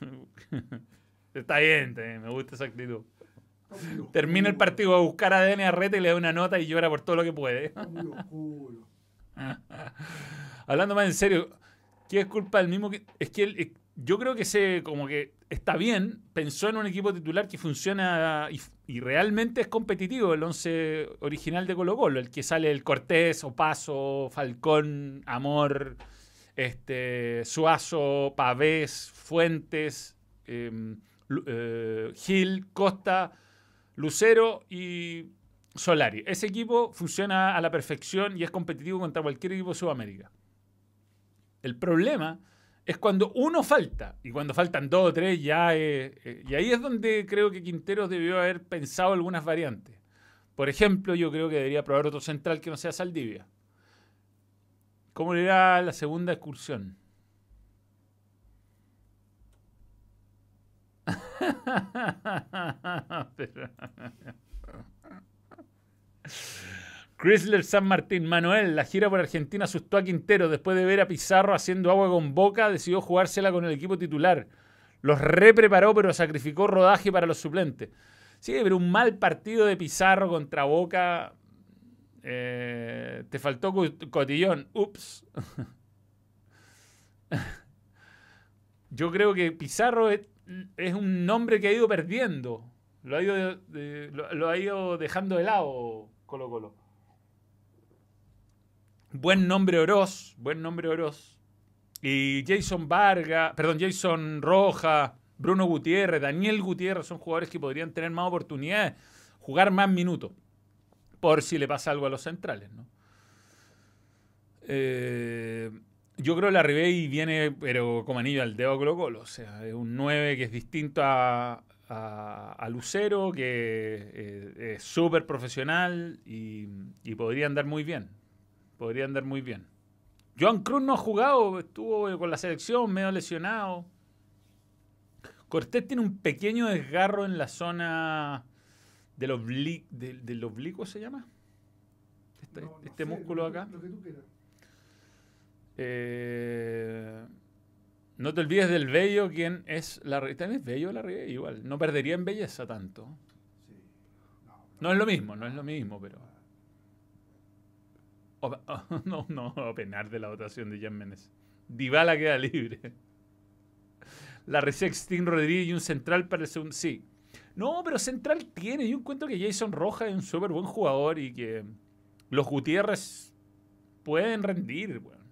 A: Está bien, me gusta esa actitud. Termina el partido a buscar a Dani Arrete y le da una nota y llora por todo lo que puede. Hablando más en serio, ¿qué es culpa del mismo que.? Es que él, yo creo que se como que está bien, pensó en un equipo titular que funciona y, realmente es competitivo, el 11 original de Colo Colo, el que sale el Cortés, Opaso, Falcón, Amor, este, Suazo, Pavés, Fuentes. Em, eh, Gil, Costa, Lucero y Solari. Ese equipo funciona a la perfección y es competitivo contra cualquier equipo de Sudamérica. El problema es cuando uno falta, y cuando faltan dos o tres ya... Eh, y ahí es donde creo que Quinteros debió haber pensado algunas variantes. Por ejemplo, yo creo que debería probar otro central que no sea Saldivia. ¿Cómo le irá la segunda excursión? Chrysler San Martín, Manuel, la gira por Argentina asustó a Quintero. Después de ver a Pizarro haciendo agua con boca, decidió jugársela con el equipo titular. Los repreparó, pero sacrificó rodaje para los suplentes. Sí, pero un mal partido de Pizarro contra Boca. Eh, te faltó cotillón. Ups. Yo creo que Pizarro es un nombre que ha ido perdiendo. Lo ha ido, lo, lo ha ido dejando de lado Colo Colo. Buen nombre Oroz, buen nombre Oroz. Y Jason Vargas, perdón, Jason Roja, Bruno Gutiérrez, Daniel Gutiérrez son jugadores que podrían tener más oportunidades, jugar más minutos, por si le pasa algo a los centrales, ¿no? Eh, yo creo que la Ribey viene, pero como anillo al dedo Colo Colo. O sea, es un 9 que es distinto a Lucero, que eh, es súper profesional y, y podría andar muy bien. Podría andar muy bien. Joan Cruz no ha jugado, estuvo con la selección medio lesionado. Cortés tiene un pequeño desgarro en la zona del, obli- del, del oblicuo, ¿se llama? Este,
B: No, no
A: este
B: sé,
A: músculo
B: lo
A: acá.
B: Lo que tú quieras.
A: Eh, no te olvides del bello, quien es la También es bello la igual. No perdería en belleza tanto.
B: Sí. No,
A: No es lo mismo, no es lo mismo, pero. No, no, a de la votación de Jan Méndez. Dybala queda libre. La Resextin Rodríguez y un central para el segundo. Sí. No, pero central tiene. Yo encuentro que Jason Rojas es un súper buen jugador y que los Gutiérrez pueden rendir, weón.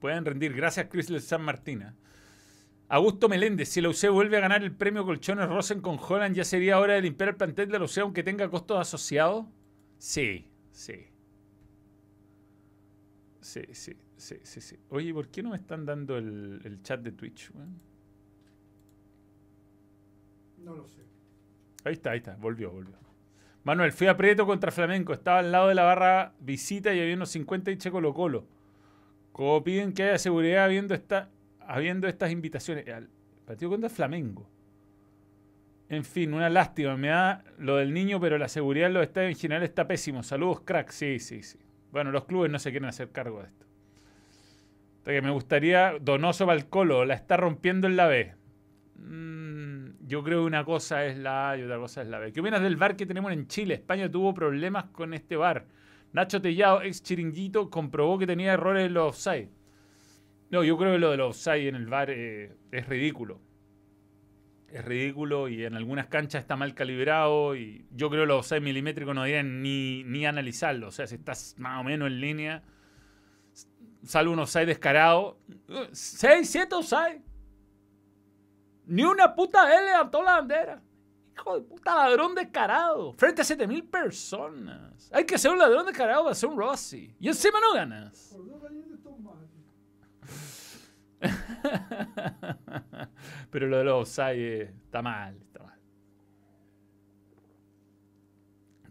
A: Pueden rendir. Gracias, Chrysler San Martina. Augusto Meléndez, si la UC vuelve a ganar el premio Colchones Rosen con Holland, ¿ya sería hora de limpiar el plantel de la UC aunque tenga costos asociados? Sí, sí. Sí, sí, sí, sí, sí. Oye, ¿por qué no me están dando el, el chat de Twitch?
B: no lo sé.
A: Ahí está, ahí está, volvió, volvió. Manuel, fui a Prieto contra Flamenco, estaba al lado de la barra visita y había unos 50 y che Colo Colo. Como piden que haya seguridad habiendo, esta, habiendo estas invitaciones. Al partido contra Flamengo. En fin, una lástima. Me da lo del niño, pero la seguridad en los estadios en general está pésimo. Saludos, crack. Sí, sí, sí. Bueno, los clubes no se quieren hacer cargo de esto. Me gustaría, Donoso Balcolo, la está rompiendo en la B. Mm, yo creo que una cosa es la A y otra cosa es la B. ¿Qué opinas del bar que tenemos en Chile? España tuvo problemas con este bar. Nacho Tellado, ex chiringuito, comprobó que tenía errores en los offside. No, yo creo que lo de los offside en el bar eh, es ridículo. Es ridículo y en algunas canchas está mal calibrado y yo creo que los offside milimétricos no deberían ni, ni analizarlo. O sea, si estás más o menos en línea, sale un offside descarado. 6, 7 offside. Ni una puta L levantó la bandera. Hijo de puta ladrón descarado. Frente a 7000 personas. Hay que ser un ladrón descarado para ser un Rossi. Y encima no ganas. Pero lo de los offside eh, está mal, está mal.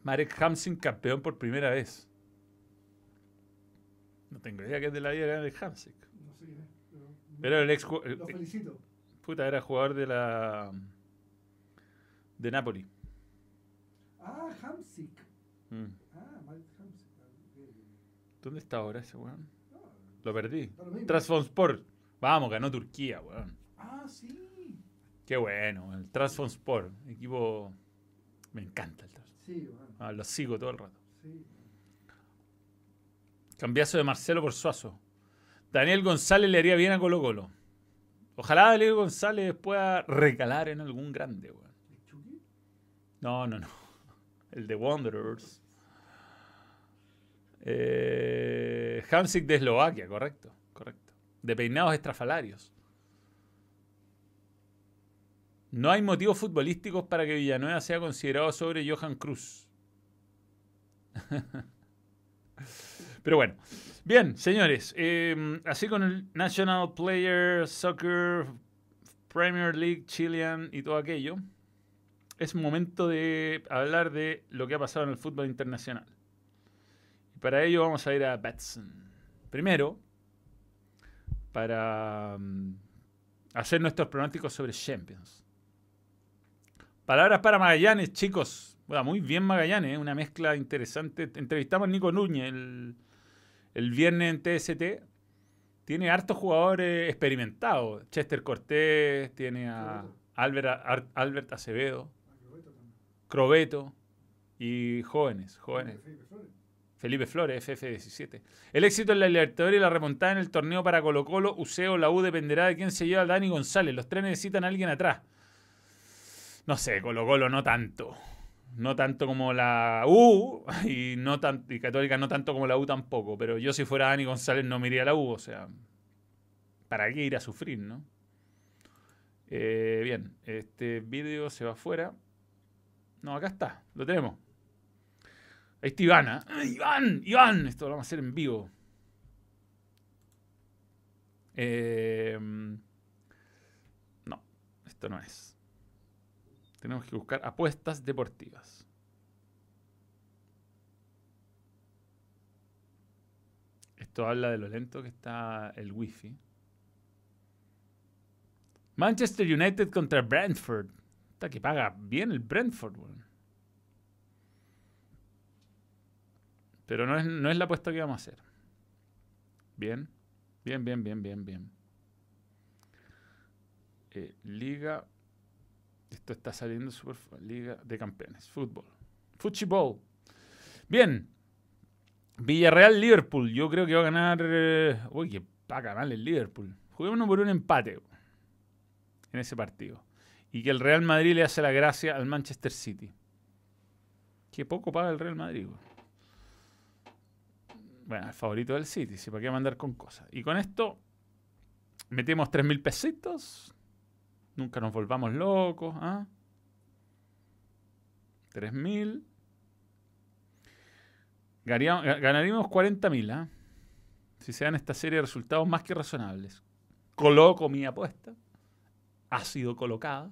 A: Marek Hamsik campeón por primera vez. No tengo idea que es de la vida de Marek Hamsik.
B: No sé. Pero,
A: Era el ex
B: lo felicito.
A: puta, era jugador de la de Napoli.
B: Ah, Hamsik.
A: Mm.
B: Ah, Mike Hamsik. Ah.
A: ¿Dónde está ahora ese weón?
B: No,
A: Lo perdí. Transfonsport. Vamos, ganó Turquía, weón.
B: Ah, sí.
A: Qué bueno, el Transfonsport. Equipo. Me encanta el Transfonsport.
B: Sí, bueno.
A: Ah, lo sigo todo el rato.
B: Sí.
A: Cambiazo de Marcelo por Suazo. Daniel González le haría bien a Colo Colo. Ojalá Daniel González pueda recalar en algún grande, weón. No, no, no. El de Wanderers. Eh, Hamsik de Eslovaquia, correcto, correcto. De peinados estrafalarios. No hay motivos futbolísticos para que Villanueva sea considerado sobre Johan Cruz. Pero bueno. Bien, señores. eh, así con el National Player Soccer Premier League Chilean y todo aquello es momento de hablar de lo que ha pasado en el fútbol internacional. Y para ello vamos a ir a Betson. Primero, para mm, hacer nuestros pronósticos sobre Champions. Palabras para Magallanes, chicos. Bueno, muy bien Magallanes, ¿eh? una mezcla interesante. Entrevistamos a Nico Núñez el, el viernes en TST. Tiene hartos jugadores experimentados. Chester Cortés, tiene a Albert, Acevedo. Crobeto y jóvenes, jóvenes.
B: Felipe Flores.
A: Felipe Flores, FF17. El éxito en la Libertadores y la remontada en el torneo para Colo Colo, Useo, la U dependerá de quién se lleva a Dani González. Los tres necesitan a alguien atrás. No sé, Colo Colo no tanto. No tanto como la U y, no y Católica no tanto como la U tampoco. Pero yo si fuera Dani González no me iría a la U. O sea, ¿para qué ir a sufrir, no? Eh, bien, este vídeo se va afuera. No, acá está, lo tenemos. Ahí está Ivana. Iván, Iván, esto lo vamos a hacer en vivo. Eh, no, esto no es. Tenemos que buscar apuestas deportivas. Esto habla de lo lento que está el wifi. Manchester United contra Brentford. Está que paga bien el Brentford, Pero no es, no es la apuesta que vamos a hacer. Bien. Bien, bien, bien, bien, bien. Eh, Liga. Esto está saliendo super. Liga de Campeones. Fútbol. Fútbol. Bien. Villarreal Liverpool. Yo creo que va a ganar. Eh, uy, que paga mal el Liverpool. Juguémonos por un empate en ese partido. Y que el Real Madrid le hace la gracia al Manchester City. Qué poco paga el Real Madrid. Bueno, el favorito del City, si para qué mandar con cosas. Y con esto metemos 3 mil pesitos. Nunca nos volvamos locos. ¿ah? 3 mil. Ganaríamos 40 mil. ¿ah? Si se dan esta serie de resultados más que razonables. Coloco mi apuesta ha sido colocada.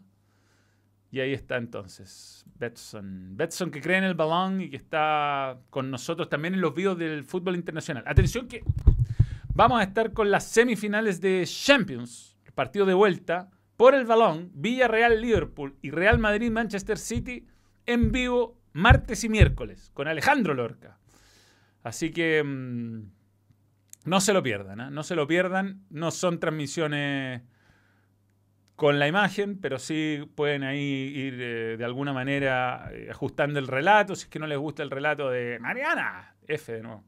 A: Y ahí está entonces Betson. Betson que cree en el balón y que está con nosotros también en los videos del fútbol internacional. Atención que vamos a estar con las semifinales de Champions, el partido de vuelta, por el balón, Villarreal-Liverpool y Real Madrid-Manchester City en vivo martes y miércoles con Alejandro Lorca. Así que mm, no se lo pierdan, ¿eh? no se lo pierdan. No son transmisiones con la imagen, pero sí pueden ahí ir eh, de alguna manera eh, ajustando el relato, si es que no les gusta el relato de Mariana, F de nuevo.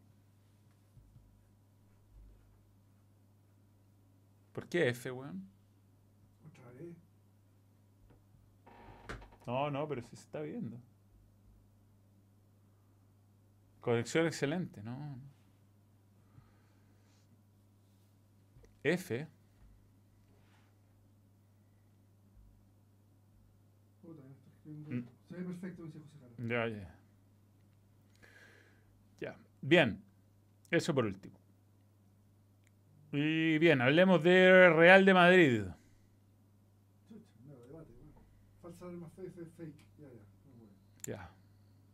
A: ¿Por qué F, weón? Otra vez. No, no, pero sí se está viendo. Conexión excelente, ¿no? F.
B: Mm. Se ve perfecto, dice José Carlos.
A: Ya, ya. Ya. Bien. Eso por último. Y bien, hablemos de Real de Madrid.
B: No, debate, bueno. Falsa más fake. Ya, ya.
A: Ya.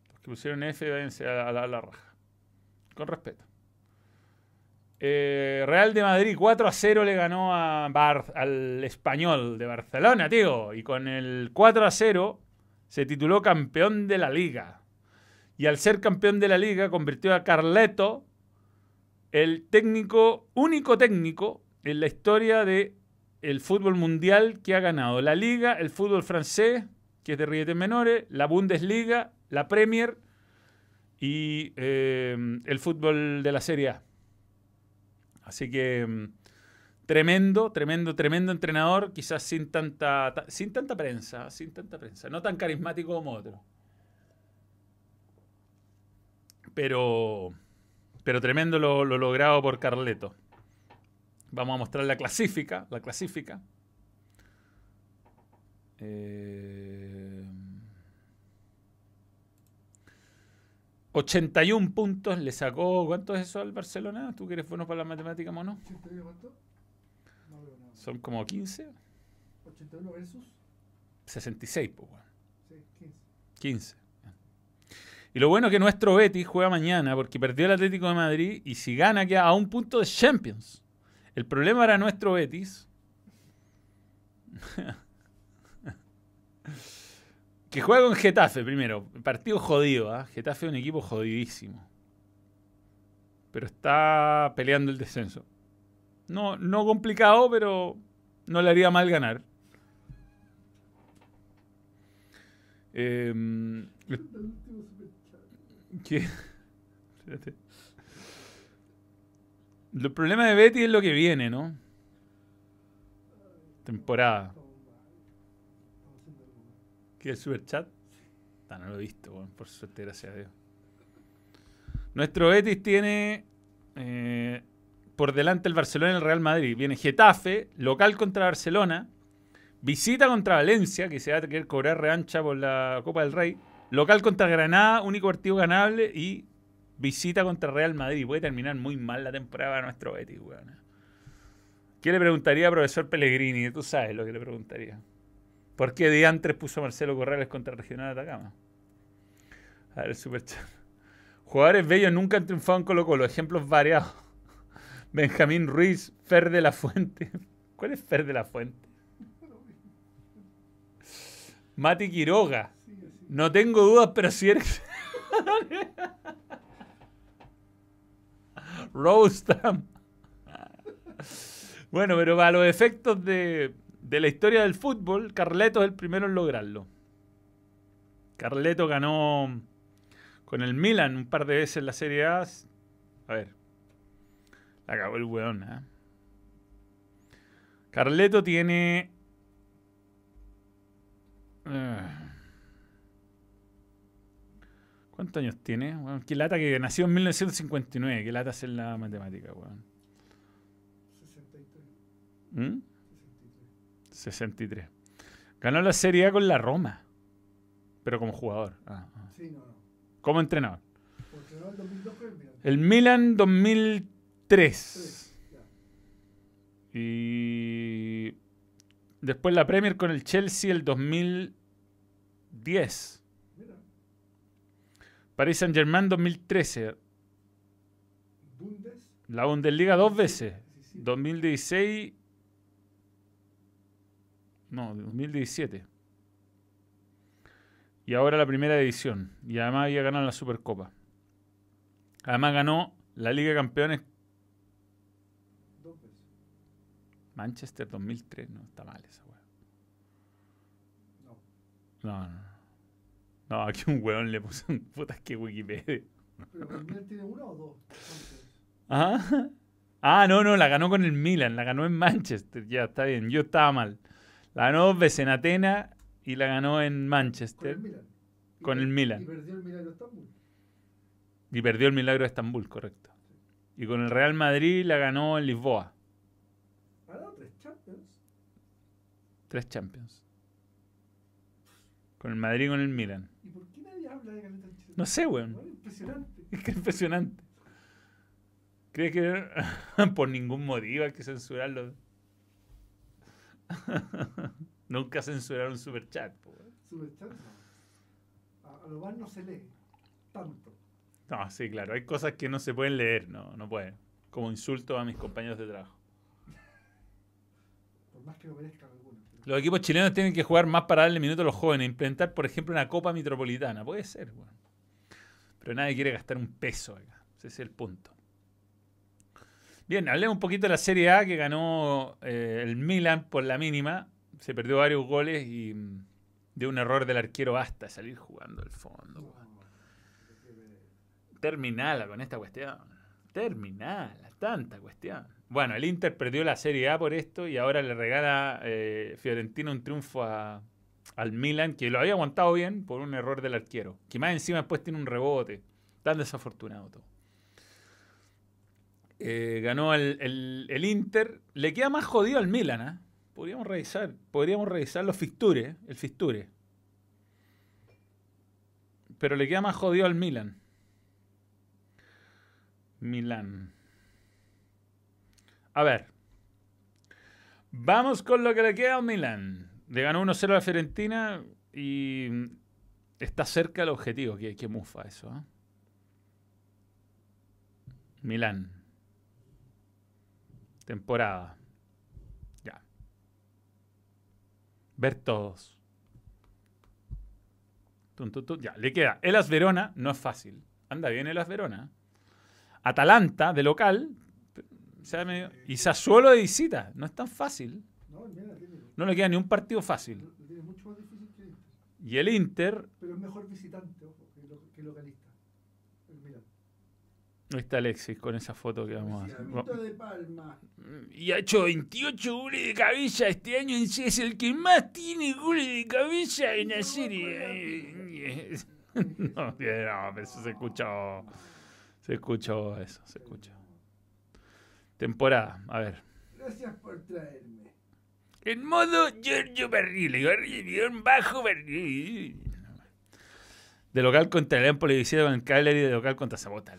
A: Los que pusieron F, váyanse a la, a la raja. Con respeto. Eh, Real de Madrid 4 a 0 le ganó a Bar al español de Barcelona, tío. Y con el 4 a 0 se tituló campeón de la liga. Y al ser campeón de la liga convirtió a Carleto el técnico, único técnico en la historia del el fútbol mundial que ha ganado la liga, el fútbol francés, que es de rietes menores, la Bundesliga, la Premier y eh, el fútbol de la Serie A. Así que mm, Tremendo, tremendo, tremendo entrenador, quizás sin tanta, sin tanta prensa, sin tanta prensa, no tan carismático como otro. Pero, pero tremendo lo, logrado por Carleto. Vamos a mostrar la clasifica, la clasifica. 81 eh, puntos le sacó. ¿Cuánto es eso al Barcelona? ¿Tú que eres bueno para la matemática, mono? Son como 15.
B: 81 versus
A: 66, pues, bueno.
B: Sí, 15.
A: 15. Y lo bueno es que nuestro Betis juega mañana porque perdió el Atlético de Madrid y si gana queda a un punto de Champions. El problema era nuestro Betis. que juega con Getafe primero. Partido jodido, ¿ah? Getafe es un equipo jodidísimo. Pero está peleando el descenso. No, no complicado, pero no le haría mal ganar. Eh, ¿Qué? El problema de Betty es lo que viene, ¿no? Temporada. ¿Qué el superchat? Ah, no lo he visto, por suerte, gracias a Dios. Nuestro Betis tiene eh, por delante el Barcelona y el Real Madrid. Viene Getafe, local contra Barcelona. Visita contra Valencia, que se va a querer cobrar revancha por la Copa del Rey. Local contra Granada, único partido ganable. Y visita contra Real Madrid. Puede terminar muy mal la temporada nuestro Betis, weón. ¿Qué le preguntaría a profesor Pellegrini? Tú sabes lo que le preguntaría. ¿Por qué Diantres puso a Marcelo Corrales contra el Regional de Atacama? A ver, superchat. Jugadores bellos nunca han triunfado en Colo Colo. Ejemplos variados. Benjamín Ruiz, Fer de la Fuente. ¿Cuál es Fer de la Fuente? Mati Quiroga. No tengo dudas, pero si eres. Rostam. Bueno, pero para los efectos de, de la historia del fútbol, Carleto es el primero en lograrlo. Carleto ganó con el Milan un par de veces la Serie A. A ver. La acabó el weón, ¿eh? Carleto tiene. Ah. ¿Cuántos años tiene? Bueno, qué lata que nació en 1959. Qué lata hacer la matemática, weón.
B: 63.
A: ¿Mm?
B: 63.
A: 63. Ganó la Serie A con la Roma. Pero como jugador. Ah, ah.
B: Sí, no, no.
A: Como entrenador.
B: El 2002 con el Milan.
A: El Milan 2003.
B: Tres. Ya.
A: Y después la Premier con el Chelsea el 2010. Paris Saint Germain 2013.
B: Bundes.
A: La Bundesliga dos veces.
B: 17.
A: 2016. No, 2017. Y ahora la primera edición. Y además había ganado la Supercopa. Además ganó la Liga de Campeones
B: Dos veces.
A: Manchester 2003. No, está mal esa weá.
B: No.
A: No, no. No. Aquí un weón le puso un putas que Wikipedia.
B: Pero con el Milan tiene uno o dos. Entonces,
A: Ajá. Ah, no, no, la ganó con el Milan, la ganó en Manchester. Ya, está bien, yo estaba mal. La ganó dos veces en Atenas y la ganó en
B: con el
A: Manchester
B: Milan. Y
A: con
B: per-
A: el Milan.
B: Y perdió el Milan de Estambul.
A: y perdió el Milagro de Estambul, correcto. Y con el Real Madrid la ganó en Lisboa.
B: Ha ganado tres Champions.
A: Tres Champions. Con el Madrid y con el Milan.
B: ¿Y por qué nadie habla de Caleta Ancelotti?
A: No sé, weón.
B: Bueno, impresionante.
A: Es que impresionante. ¿Crees que por ningún motivo hay que censurarlo? Nunca censuraron superchat. weón.
B: Superchat, no. A, a lo más no se lee. Tanto.
A: No, sí, claro. Hay cosas que no se pueden leer, no, no pueden. Como insulto a mis compañeros de trabajo.
B: Por más que lo merezcan
A: Los equipos chilenos tienen que jugar más para darle minutos a los jóvenes. Implementar, por ejemplo, una Copa Metropolitana. Puede ser, weón. Pero nadie quiere gastar un peso acá. Ese es el punto. Bien, hablemos un poquito de la Serie A que ganó eh, el Milan por la mínima. Se perdió varios goles y mm, de un error del arquero basta salir jugando al fondo.
B: No,
A: weón.
B: qué pereza.
A: Terminala con esta cuestión. Terminala, tanta cuestión. Bueno, el Inter perdió la Serie A por esto y ahora le regala eh, Fiorentina un triunfo al Milan, que lo había aguantado bien por un error del arquero. Que más encima después tiene un rebote. Tan desafortunado todo. Eh, ganó el, Inter. Le queda más jodido al Milan, ¿ah? Podríamos revisar, podríamos revisar los fixtures, el fixture. Pero le queda más jodido al Milan. Milán. A ver. Vamos con lo que le queda al Milán. Le ganó 1-0 a la Fiorentina y está cerca del objetivo. Qué, qué mufa eso. ¿eh? Milán. Temporada. Ya. Ver todos. Ya, le queda. Elas Verona, no es fácil. Anda bien Elas Verona. Atalanta, de local. O sea, medio- y Sassuolo de visita. No es tan fácil.
B: No,
A: le queda ni un partido fácil.
B: lo- lo tiene mucho más difícil que el Inter.
A: Y el Inter,
B: Pero es mejor visitante, ojo, que, lo- que localista. El Milan.
A: Ahí está Alexis con esa foto que vamos a hacer.
B: Mito de Palma.
A: Y ha hecho 28 goles de cabeza este año. Es el que más tiene goles de cabeza en la serie. No, no, pero eso se escuchó. Se escuchó eso, se escuchó. Temporada, a ver.
B: Gracias por traerme.
A: En modo Giorgio Barrile, guion bajo Barrile. De local contra el Empoli, con el Cagliari, de local contra Sabota.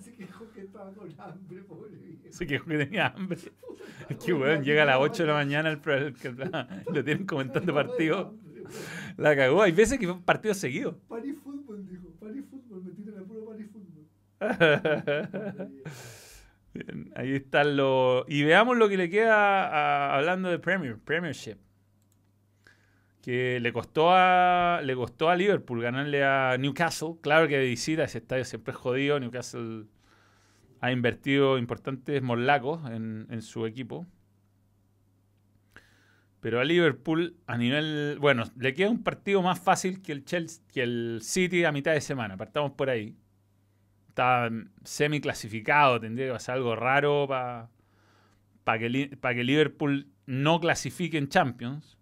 B: Se quejó que estaba con hambre, pobre.
A: Se quejó que tenía hambre. Es que, weón, llega a las 8 de la mañana el, el- el- lo tienen comentando partido. La cagó. Hay veces que fue partido seguido.
B: París fútbol, dijo. París fútbol, me tiran a puro París fútbol.
A: Ahí están los. Y veamos lo que le queda hablando de Premier, Premiership. Que le costó a. Le costó a Liverpool ganarle a Newcastle. Claro que de visita ese estadio siempre es jodido. Newcastle ha invertido importantes morlacos en, en su equipo. Pero a Liverpool, a nivel. Bueno, le queda un partido más fácil que el Chelsea, que el City a mitad de semana. Partamos por ahí está semi clasificado, tendría que pasar algo raro para que, pa que Liverpool no clasifique en Champions.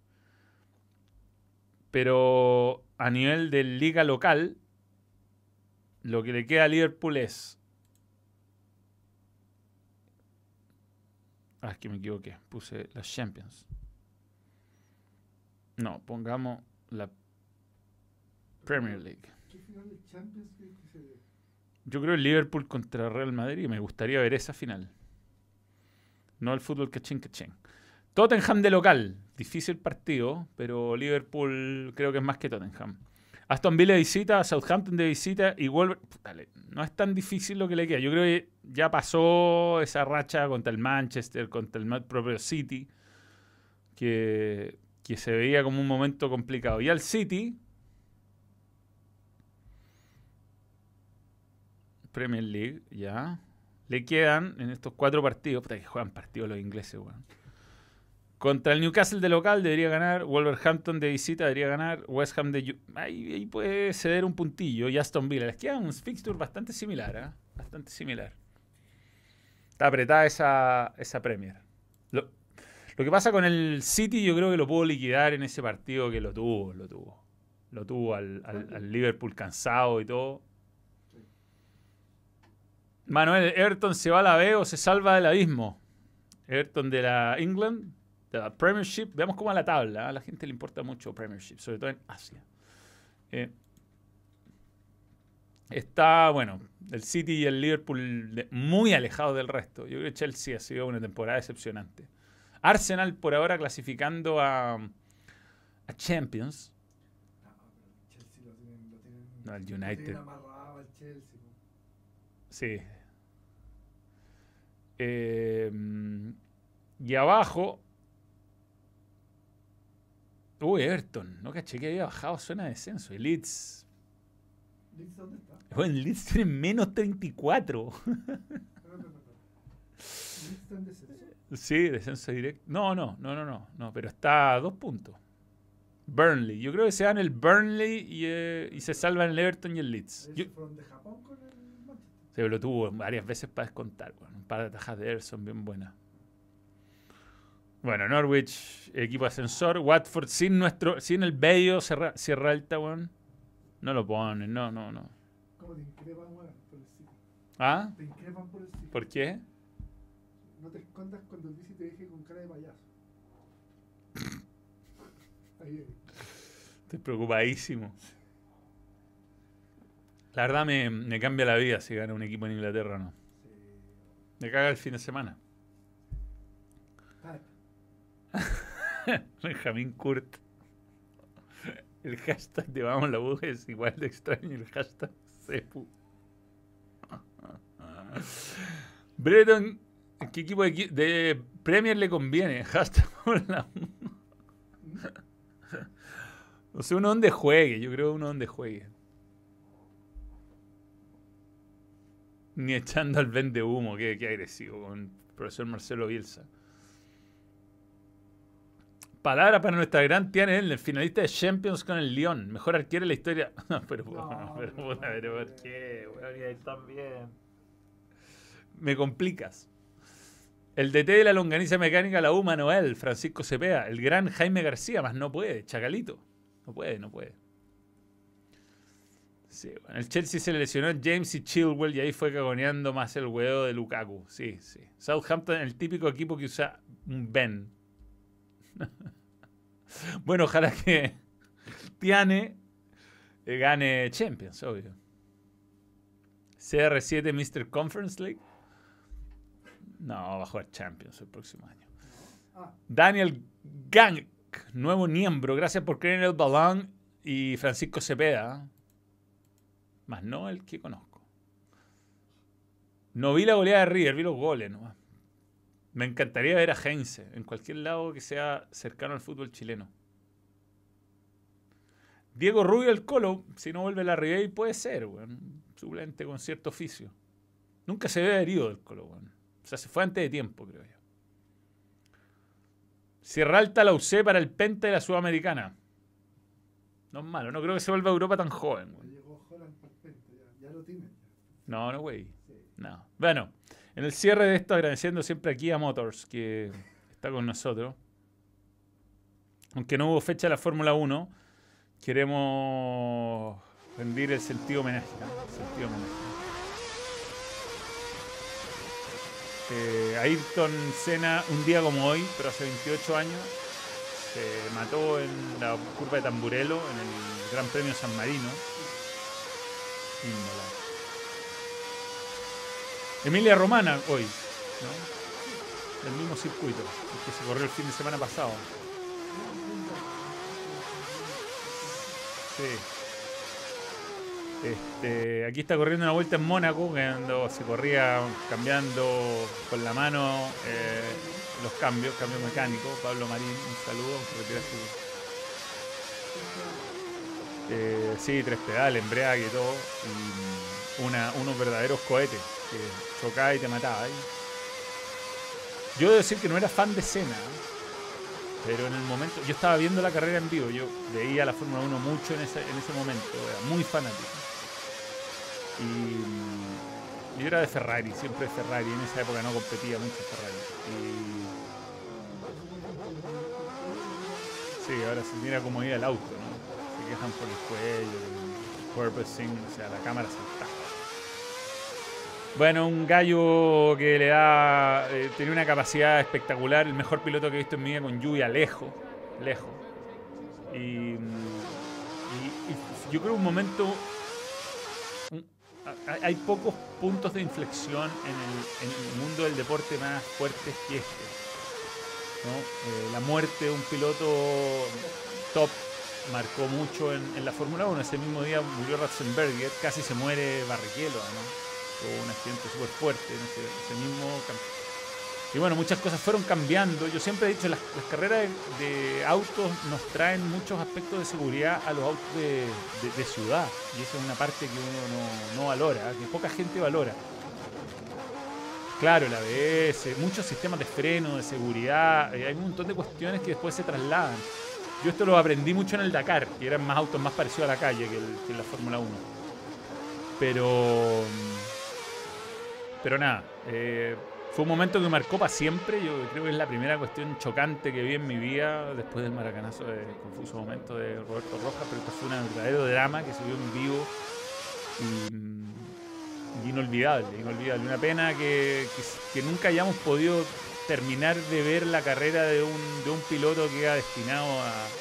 A: Pero a nivel de liga local, lo que le queda a Liverpool es... Ah, es que me equivoqué. Puse las Champions. No, pongamos la Premier League.
B: ¿Qué final de Champions que ve?
A: Yo creo el Liverpool contra Real Madrid y me gustaría ver esa final. No el fútbol cachín cachín. Tottenham de local. Difícil partido, pero Liverpool creo que es más que Tottenham. Aston Villa de visita, Southampton de visita y Wolver... No es tan difícil lo que le queda. Yo creo que ya pasó esa racha contra el Manchester, contra el propio City, que, que se veía como un momento complicado. Y al City, Premier League, ya. Le quedan en estos cuatro partidos, puta que juegan partidos los ingleses, weón. Contra el Newcastle de local debería ganar, Wolverhampton de visita debería ganar, West Ham de... Ahí, ahí puede ceder un puntillo y Aston Villa. Les queda un fixture bastante similar, ¿ah? Bastante similar. Está apretada esa, esa Premier. Lo, lo que pasa con el City yo creo que lo pudo liquidar en ese partido que lo tuvo, lo tuvo. Lo tuvo al- al Liverpool cansado y todo. Manuel, ¿Everton se va a la B o se salva del abismo? Everton de la England, de la Premiership. Veamos cómo va la tabla. ¿eh? A la gente le importa mucho Premiership, sobre todo en Asia. Eh, está, bueno, el City y el Liverpool de- muy alejados del resto. Yo creo que Chelsea ha sido una temporada decepcionante. Arsenal por ahora clasificando a, a Champions.
B: No,
A: el United. Sí. Eh, y abajo. Uy, Everton. No caché que había bajado de descenso. Y Leeds.
B: Leeds, ¿dónde está?
A: Bueno, Leeds tiene menos 34.
B: No, no, no, no. Leeds está en descenso.
A: Sí, descenso directo. No, no, no, no, no, no. Pero está a dos puntos. Burnley. Yo creo que se dan el Burnley y, eh, y se salvan el Everton y el Leeds. Yo-
B: de Japón.
A: Se lo tuvo varias veces para descontar. bueno, un par de tajas de Everson bien buenas. Bueno, Norwich, equipo ascensor. Watford sin nuestro, sin el bello Sierra, Sierra Alta, weón. No lo ponen, no, no, no.
B: ¿Cómo te increpan, weón? Por el City.
A: ¿Ah?
B: Te increpan por el City.
A: ¿Por qué?
B: No te escondas cuando el bici te deje con cara de payaso. Ahí, ahí.
A: Estoy preocupadísimo. La verdad me, me cambia la vida si gana un equipo en Inglaterra o no. Me caga el fin de semana. Benjamín Kurt. El hashtag de Vamos la Buja es igual de extraño el hashtag Cepu. Breton, ¿qué equipo de, Premier le conviene? Hashtag Vamos la. O sea, uno donde juegue, yo creo uno donde juegue. Ni echando al vende humo, qué, qué agresivo con el profesor Marcelo Bielsa. Palabra para nuestra gran Tiana el finalista de Champions con el Lyon. Mejor arquero de la historia. pero,
B: No,
A: pero, puta, pero ¿por qué? ahí también. Me complicas. El DT de la longaniza mecánica, la U Manuel, Francisco Cepeda. El gran Jaime García, más no puede. Chacalito. No puede, no puede. Sí, el Chelsea se le lesionó James y Chilwell y ahí fue cagoneando más el huevo de Lukaku. Sí, sí. Southampton, el típico equipo que usa un Ben. bueno, ojalá que Tiane eh, gane Champions, obvio. CR7 Mr. Conference League. No, va a jugar Champions el próximo año. Daniel Gang, nuevo miembro. Gracias por creer el balón. Y Francisco Cepeda. Más no el que conozco. No vi la goleada de River, vi los goles nomás. Me encantaría ver a Heinze en cualquier lado que sea cercano al fútbol chileno. Diego Rubio el Colo, si no vuelve la Ribey, puede ser, weón. Suplente con cierto oficio. Nunca se ve herido del Colo, weón. O sea, se fue antes de tiempo, creo yo. Sierra Alta la usé para el pente de la Sudamericana. No es malo, no creo que se vuelva a Europa tan joven, weón.
B: llegó Holland para el pente, ya, ya lo.
A: No, no, güey.
B: Sí.
A: No. Bueno, en el cierre de esto, agradeciendo siempre aquí a Motors, que está con nosotros. Aunque no hubo fecha de la Fórmula 1, queremos rendir el sentido homenaje. ¿no? El sentido homenaje. Eh, Ayrton Senna, un día como hoy, pero hace 28 años, se mató en la curva de Tamburelo, en el Gran Premio San Marino. Emilia Romana hoy, ¿no? El mismo circuito, que se corrió el fin de semana pasado. Sí. Este, aquí está corriendo una vuelta en Mónaco, cuando se corría cambiando con la mano eh, los cambios, cambio mecánico. Pablo Marín, un saludo. Eh, sí, tres pedales, embrague y todo. Y una, unos verdaderos cohetes que chocaba y te mataba. ¿eh? Yo debo decir que no era fan de Senna, pero en el momento, yo estaba viendo la carrera en vivo, yo veía la Fórmula 1 mucho en ese, en ese momento, era muy fanático. Y mm, yo era de Ferrari, siempre de Ferrari, en esa época no competía mucho Ferrari. Y... Sí, ahora se mira cómo iba el auto, ¿no? Se quejan por el cuello, el porpoising, o sea, la cámara saltaba. Bueno, un gallo que le da. eh, tiene una capacidad espectacular, el mejor piloto que he visto en mi vida con lluvia, lejos, lejos. Y, y- y yo creo un momento. hay pocos puntos de inflexión en el, en el mundo del deporte más fuertes que este. ¿no? Eh, la muerte de un piloto top marcó mucho en, la Fórmula 1. Ese mismo día murió Ratzenberger, casi se muere Barrichello, ¿no? Tuvo un accidente súper fuerte en ese, mismo campo. Y bueno, muchas cosas fueron cambiando. Yo siempre he dicho, las, las carreras de, autos nos traen muchos aspectos de seguridad a los autos de ciudad. Y esa es una parte que uno no, no valora, que poca gente valora. Claro, el ABS, muchos sistemas de freno, de seguridad, eh, hay un montón de cuestiones que después se trasladan. Yo esto lo aprendí mucho en el Dakar, que eran más autos más parecidos a la calle que, en la Fórmula 1. Pero. Pero nada, eh, fue un momento que marcó para siempre. Yo creo que es la primera cuestión chocante que vi en mi vida después del maracanazo de confuso momento de Roberto Rojas. Pero esto fue un verdadero drama que se vio en vivo y, mm, inolvidable, inolvidable. Una pena que, que- que nunca hayamos podido terminar de ver la carrera de un, de un piloto que iba destinado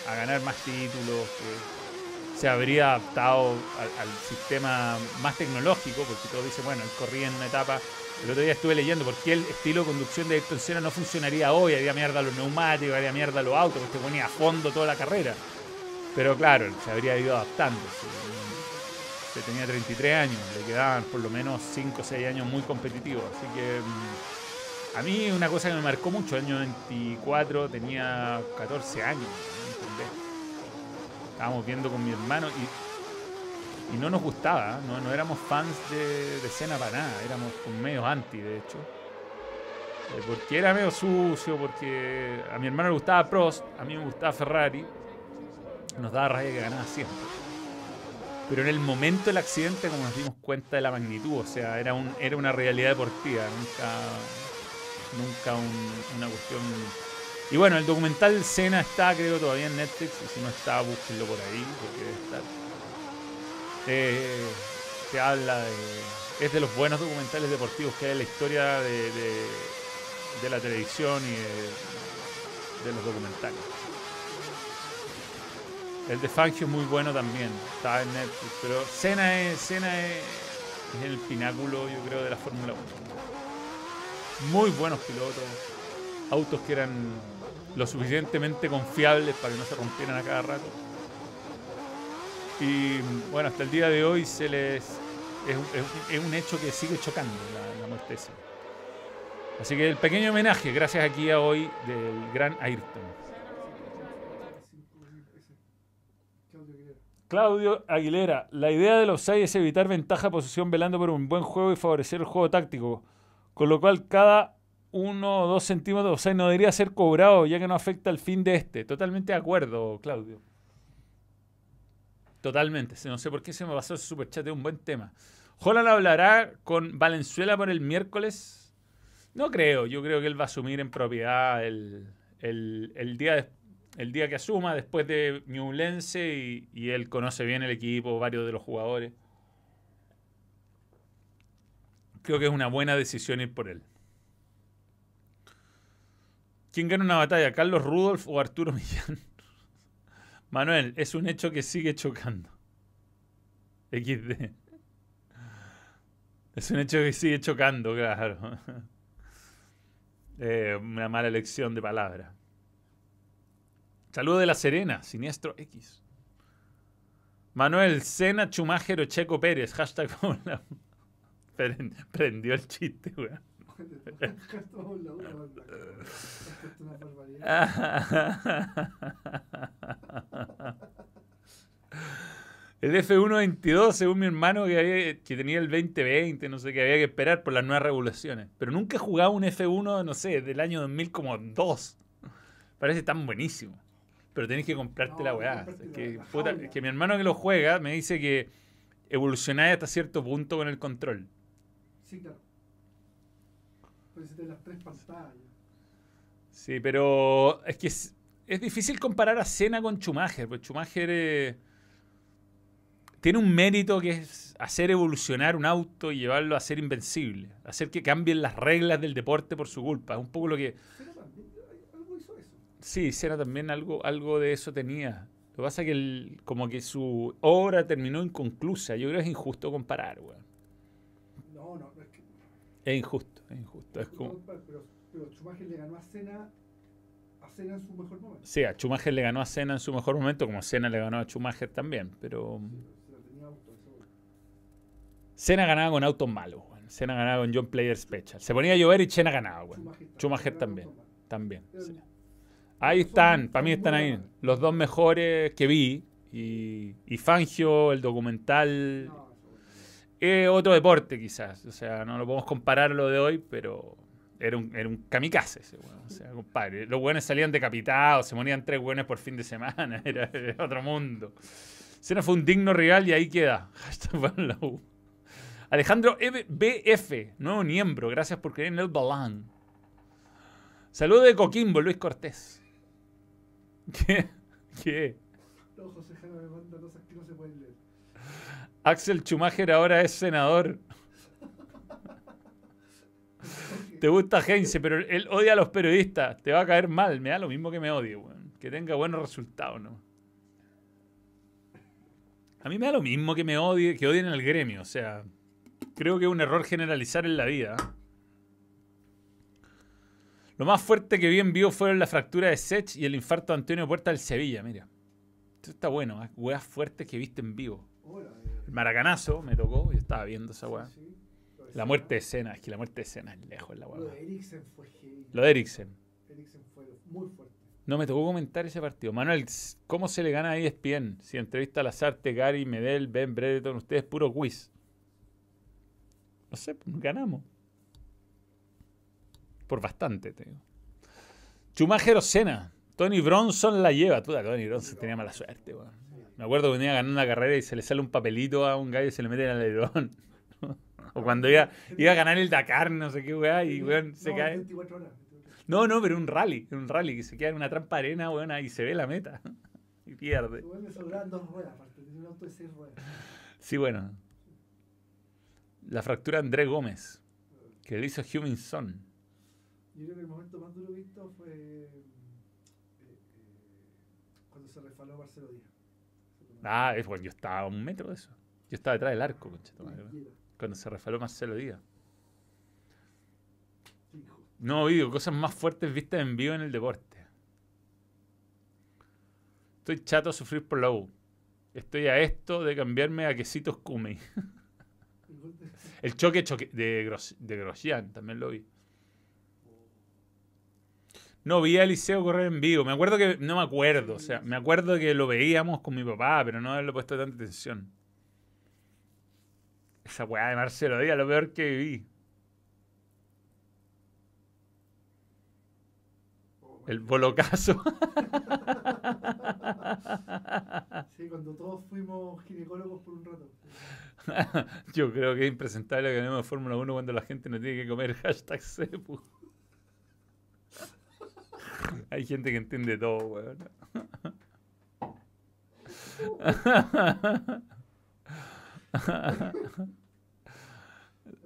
A: a, ganar más títulos, que se habría adaptado al, sistema más tecnológico, porque todos dicen, bueno, él corría en una etapa. El otro día estuve leyendo por qué el estilo de conducción de Ayrton Senna no funcionaría hoy, haría mierda los neumáticos, haría mierda los autos, porque ponía a fondo toda la carrera. Pero claro, se habría ido adaptando. Se tenía 33 años, le quedaban por lo menos 5 o 6 años muy competitivos. Así que mm, a mí una cosa que me marcó mucho, el año 24 tenía 14 años. ¿entendés? Estábamos viendo con mi hermano y, no nos gustaba, ¿eh? no, éramos fans de, de Senna para nada, éramos medio anti, de hecho. Eh, porque era medio sucio, porque a mi hermano le gustaba Prost, a mí me gustaba Ferrari, nos daba rabia que ganaba siempre. Pero en el momento del accidente, como nos dimos cuenta de la magnitud, o sea, era, un, era una realidad deportiva, nunca, nunca un- una cuestión. Y bueno, el documental Cena está, creo, todavía en Netflix, y si no está, búsquenlo por ahí, porque debe estar. Eh, te habla de. Es de los buenos documentales deportivos que hay en la historia de, de- la televisión y de, los documentales. El de Fangio es muy bueno también, está en Netflix, pero Senna es, Senna es, es el pináculo, yo creo, de la Fórmula 1. Muy buenos pilotos, autos que eran lo suficientemente confiables para que no se rompieran a cada rato. Y bueno, hasta el día de hoy se les es, es es un hecho que sigue chocando la, la muerte de Senna. Así que el pequeño homenaje, gracias aquí a hoy, del gran Ayrton.
B: Claudio Aguilera.
A: La idea del offside es evitar ventaja de posición velando por un buen juego y favorecer el juego táctico, con lo cual cada uno o dos centímetros de offside no debería ser cobrado ya que no afecta el fin de este. Totalmente de acuerdo, Claudio. Totalmente. No sé por qué se me pasó ese superchat, es un buen tema. Holland hablará con Valenzuela por el miércoles. No creo, yo creo que él va a asumir en propiedad el, el- día, el día que asuma después de Ñublense y, y él conoce bien el equipo, varios de los jugadores. Creo que es una buena decisión ir por él. ¿Quién gana una batalla, Carlos Rudolf o Arturo Millán? Manuel, es un hecho que sigue chocando. XD. Es un hecho que sigue chocando, claro. Eh, una mala elección de palabra. Saludo de La Serena, Siniestro X. Manuel, Sena, Schumacher o Checo Pérez. Hashtag hola. Pren- Prendió el chiste, weón. El F122, según mi hermano, que, había- que tenía el 2020, no sé, que había que esperar por las nuevas regulaciones. Pero nunca he jugado un F1, no sé, del año 2000 como 2. Parece tan buenísimo. Pero tenés que comprarte
B: No,
A: la weá. Es que, puta, es que mi hermano que lo juega me dice que evolucionáis hasta cierto punto con el control.
B: Sí, claro. Te las tres pantallas.
A: Sí, pero es que es, es difícil comparar a Senna con Schumacher, porque Schumacher eh, tiene un mérito que es hacer evolucionar un auto y llevarlo a ser invencible, hacer que cambien las reglas del deporte por su culpa. Es un poco lo que...
B: También algo hizo eso.
A: Sí, Senna también algo, algo de eso tenía. Lo que pasa es que el- como que su obra terminó inconclusa. Yo creo que es injusto comparar, weón.
B: No, no, no es que.
A: Es injusto, es injusto. Es como...
B: Pero, pero Schumacher le ganó a Senna a Senna en su mejor momento.
A: Sí, a Schumacher le ganó a Senna en su mejor momento, como Senna le ganó a Schumacher también, pero... Senna ganaba con autos malos. Senna ganaba con John Player Special. Se ponía a llover y Senna ganaba, weón.
B: Schumacher,
A: también. También. sí. Ahí están, para mí están ahí. Los dos mejores que vi. Y, y Fangio, el documental. Es otro deporte, quizás. O sea, no lo podemos comparar lo de hoy, pero era un, era un kamikaze ese weón. O sea, compadre. Los buenos salían decapitados, se morían tres buenos por fin de semana. Era, otro mundo. Senna fue un digno rival y ahí queda. Hashtag la U. Alejandro BF, nuevo miembro. Gracias por creer en el balán. Saludo de Coquimbo, Luis Cortés. ¿Qué? ¿Qué?
B: José Jara me manda cosas que no se pueden leer.
A: Axel Schumacher ahora es senador. Te gusta Heinze, pero él odia a los periodistas. Te va a caer mal. Me da lo mismo que me odie, weón. Que tenga buenos resultados, ¿no? A mí me da lo mismo que me odie, que odien al gremio. O sea, creo que es un error generalizar en la vida. Lo más fuerte que vi en vivo fueron la fractura de Sech y el infarto de Antonio Puerta del Sevilla, mira. Esto está bueno, ¿eh? weas fuertes que viste en vivo.
B: Hola, eh,
A: El maracanazo me tocó, yo estaba viendo esa weá.
B: sí, lo
A: La muerte de escena, es que la muerte de escena es lejos la
B: Lo
A: weá.
B: de Eriksen fue heavy.
A: Lo de Eriksen.
B: Eriksen fue muy fuerte.
A: No me tocó comentar ese partido. Manuel, ¿cómo se le gana a ESPN? Si entrevista a Lazarte, Gary, Medel, Ben, Brereton, ustedes puro quiz. No sé, ganamos. Por bastante, te digo. Schumacher o Senna. Tony Bronson la lleva. Puta, Tony Bronson tenía mala suerte, weón. Me acuerdo que venía ganando una carrera y se le sale un papelito a un gallo y se le mete en el alerón. o cuando iba, iba a ganar el Dakar, no sé qué weá, y weón se
B: no,
A: cae.
B: 24 horas. 24 horas.
A: No, no, pero un rally, un rally que se queda en una trampa de arena, weón, y se ve la meta. y pierde.
B: Igual le sobraban dos ruedas, aparte. Un auto de seis ruedas.
A: Sí, bueno. La fractura Andrés Gómez, que le hizo Human Son.
B: Yo creo que el momento más duro visto fue eh, eh, cuando se resbaló Marcelo Díaz.
A: Ah, es bueno, yo estaba a un metro de eso. Yo estaba detrás del arco, weón. Cuando se refaló Marcelo Díaz. No, digo, cosas más fuertes vistas en vivo en el deporte. Estoy chato a sufrir por la U. Estoy a esto de cambiarme a quesitos
B: de-
A: El choque, choque de, Gros- de Grosjean, también lo vi. No vi a Eliseo correr en vivo. Me acuerdo que. No me acuerdo. O sea, me acuerdo que lo veíamos con mi papá, pero no haberle puesto tanta atención. Esa weá de Marcelo Díaz, lo peor que vi. El bolocazo.
B: Sí, cuando todos fuimos ginecólogos por un rato.
A: Yo creo que es impresentable que ganemos Fórmula 1 cuando la gente no tiene que comer hashtag Cepu. Hay gente que entiende todo, weón.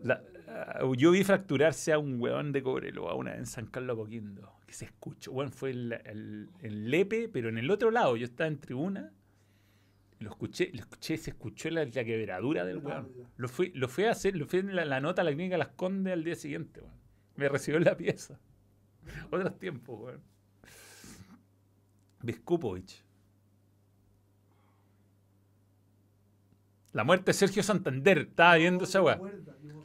A: La- ah, yo vi fracturarse a un weón de Cobreloa una vez en San Carlos Apoquindo. Que se escuchó. Weón, fue el, el- el Lepe, pero en el otro lado. Yo estaba en tribuna. Lo escuché, lo escuché, se escuchó la, la quebradura del weón.
B: tabla.
A: Lo fui, lo fui a hacer, lo fui en la, la nota a la clínica Las Condes al día siguiente, weón. Me recibió en la pieza. Otros tiempos, weón. Viskupovich. La muerte de Sergio Santander. Estaba viendo esa weá.
B: yo.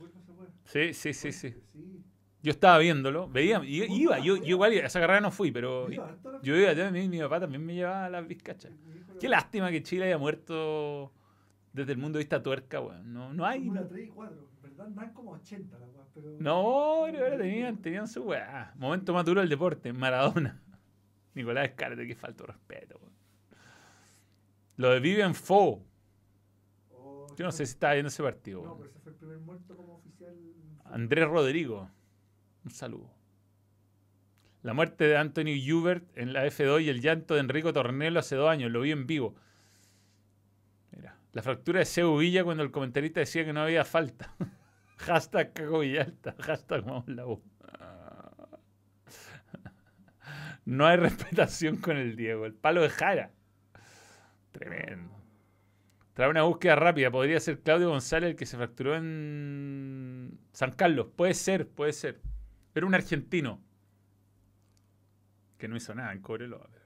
A: Sí, sí, sí, sí. Yo estaba viéndolo, veía, y- iba, yo, yo igual a esa carrera no fui, pero yo iba allá, mi, mi papá también me llevaba a las bizcachas. Qué lástima que Chile haya muerto desde el punto de vista tuerca, weón. No, no hay.
B: Una 3 y 4. En verdad como 80 las weas, pero.
A: no pero ahora tenían, tenían su weá. Momento más duro del deporte, Maradona. Nicolás Escárate, que falta de respeto. Lo de Vivian Fo.
B: Oh,
A: Yo no sé si estaba viendo ese partido,
B: No, pero ese fue el primer muerto como oficial.
A: Andrés Rodrigo. Un saludo. La muerte de Anthony Hubert en la F2 y el llanto de Enrico Tornelo hace dos años. Lo vi en vivo. Mira. La fractura de Seu Villa cuando el comentarista decía que no había falta. Hashtag Caco Villalta. Hashtag vamos la U. No hay respetación con el Diego. El palo de Jara. Tremendo. Trae una búsqueda rápida. Podría ser Claudio González el que se fracturó en San Carlos. Puede ser, puede ser. Era un argentino. Que no hizo nada en Cobreloa. pero-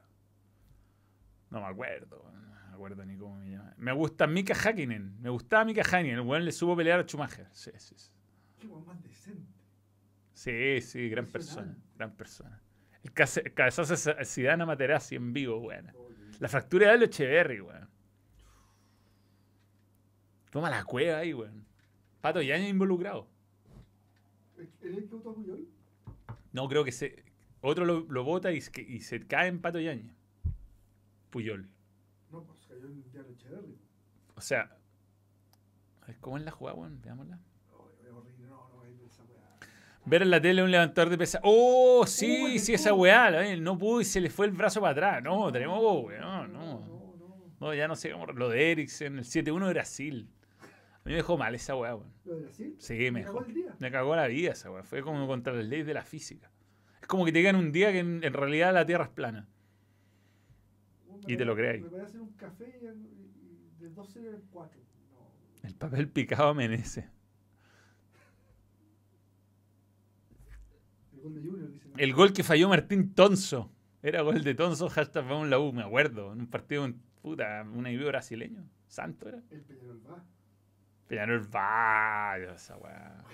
A: No me acuerdo. No me acuerdo ni cómo me llama. Me gusta Mika Hakkinen. Me gustaba Mika Hakkinen. El weón le supo pelear a Schumacher. Sí, sí, sí.
B: Qué weón más decente.
A: Sí, sí, gran persona. Gran persona. Cabezazo de Zidane a Materazzi en vivo, weón. La fractura de Echeverry, weón. Toma la cueva ahí, weón. Pato Yaña involucrado.
B: ¿Era el a Puyol?
A: No, creo que se. Otro lo, lo bota y, se- y se cae en Pato Yaña. Puyol.
B: No, pues cayó en el diario Echeverry.
A: O sea. a ver, ¿Cómo es la jugada, weón? Veámosla.
B: Oh, es horrible, no, no, es esa weá.
A: Ver en la tele un levantador de pesa. ¡Oh! Sí,
B: Oh,
A: sí, esa weá. la- No pudo y se le fue el brazo para atrás. No, tenemos, weón. No,
B: no,
A: no. ya no sé cómo. Lo de Eriksen, el 7-1 de Brasil. A mí me dejó mal esa weá, weón.
B: ¿Lo de Brasil?
A: Sí, me
B: ¿Me cagó
A: dejó.
B: el día?
A: Me cagó la vida esa weá. Fue como contra las leyes de la física. Es como que te digan un día que en, en realidad la Tierra es plana. Y te lo creáis.
B: Me parece un café de 12 a 4. No.
A: El papel picado amenece.
B: El gol de Junior, dice.
A: El gol que falló Martín Tonso. Era gol de Tonso, hashtag vamos la U, me acuerdo. En un partido en puta, un equipo brasileño. Santo era.
B: El Peñarol va.
A: Peñarol Valle, esa weá.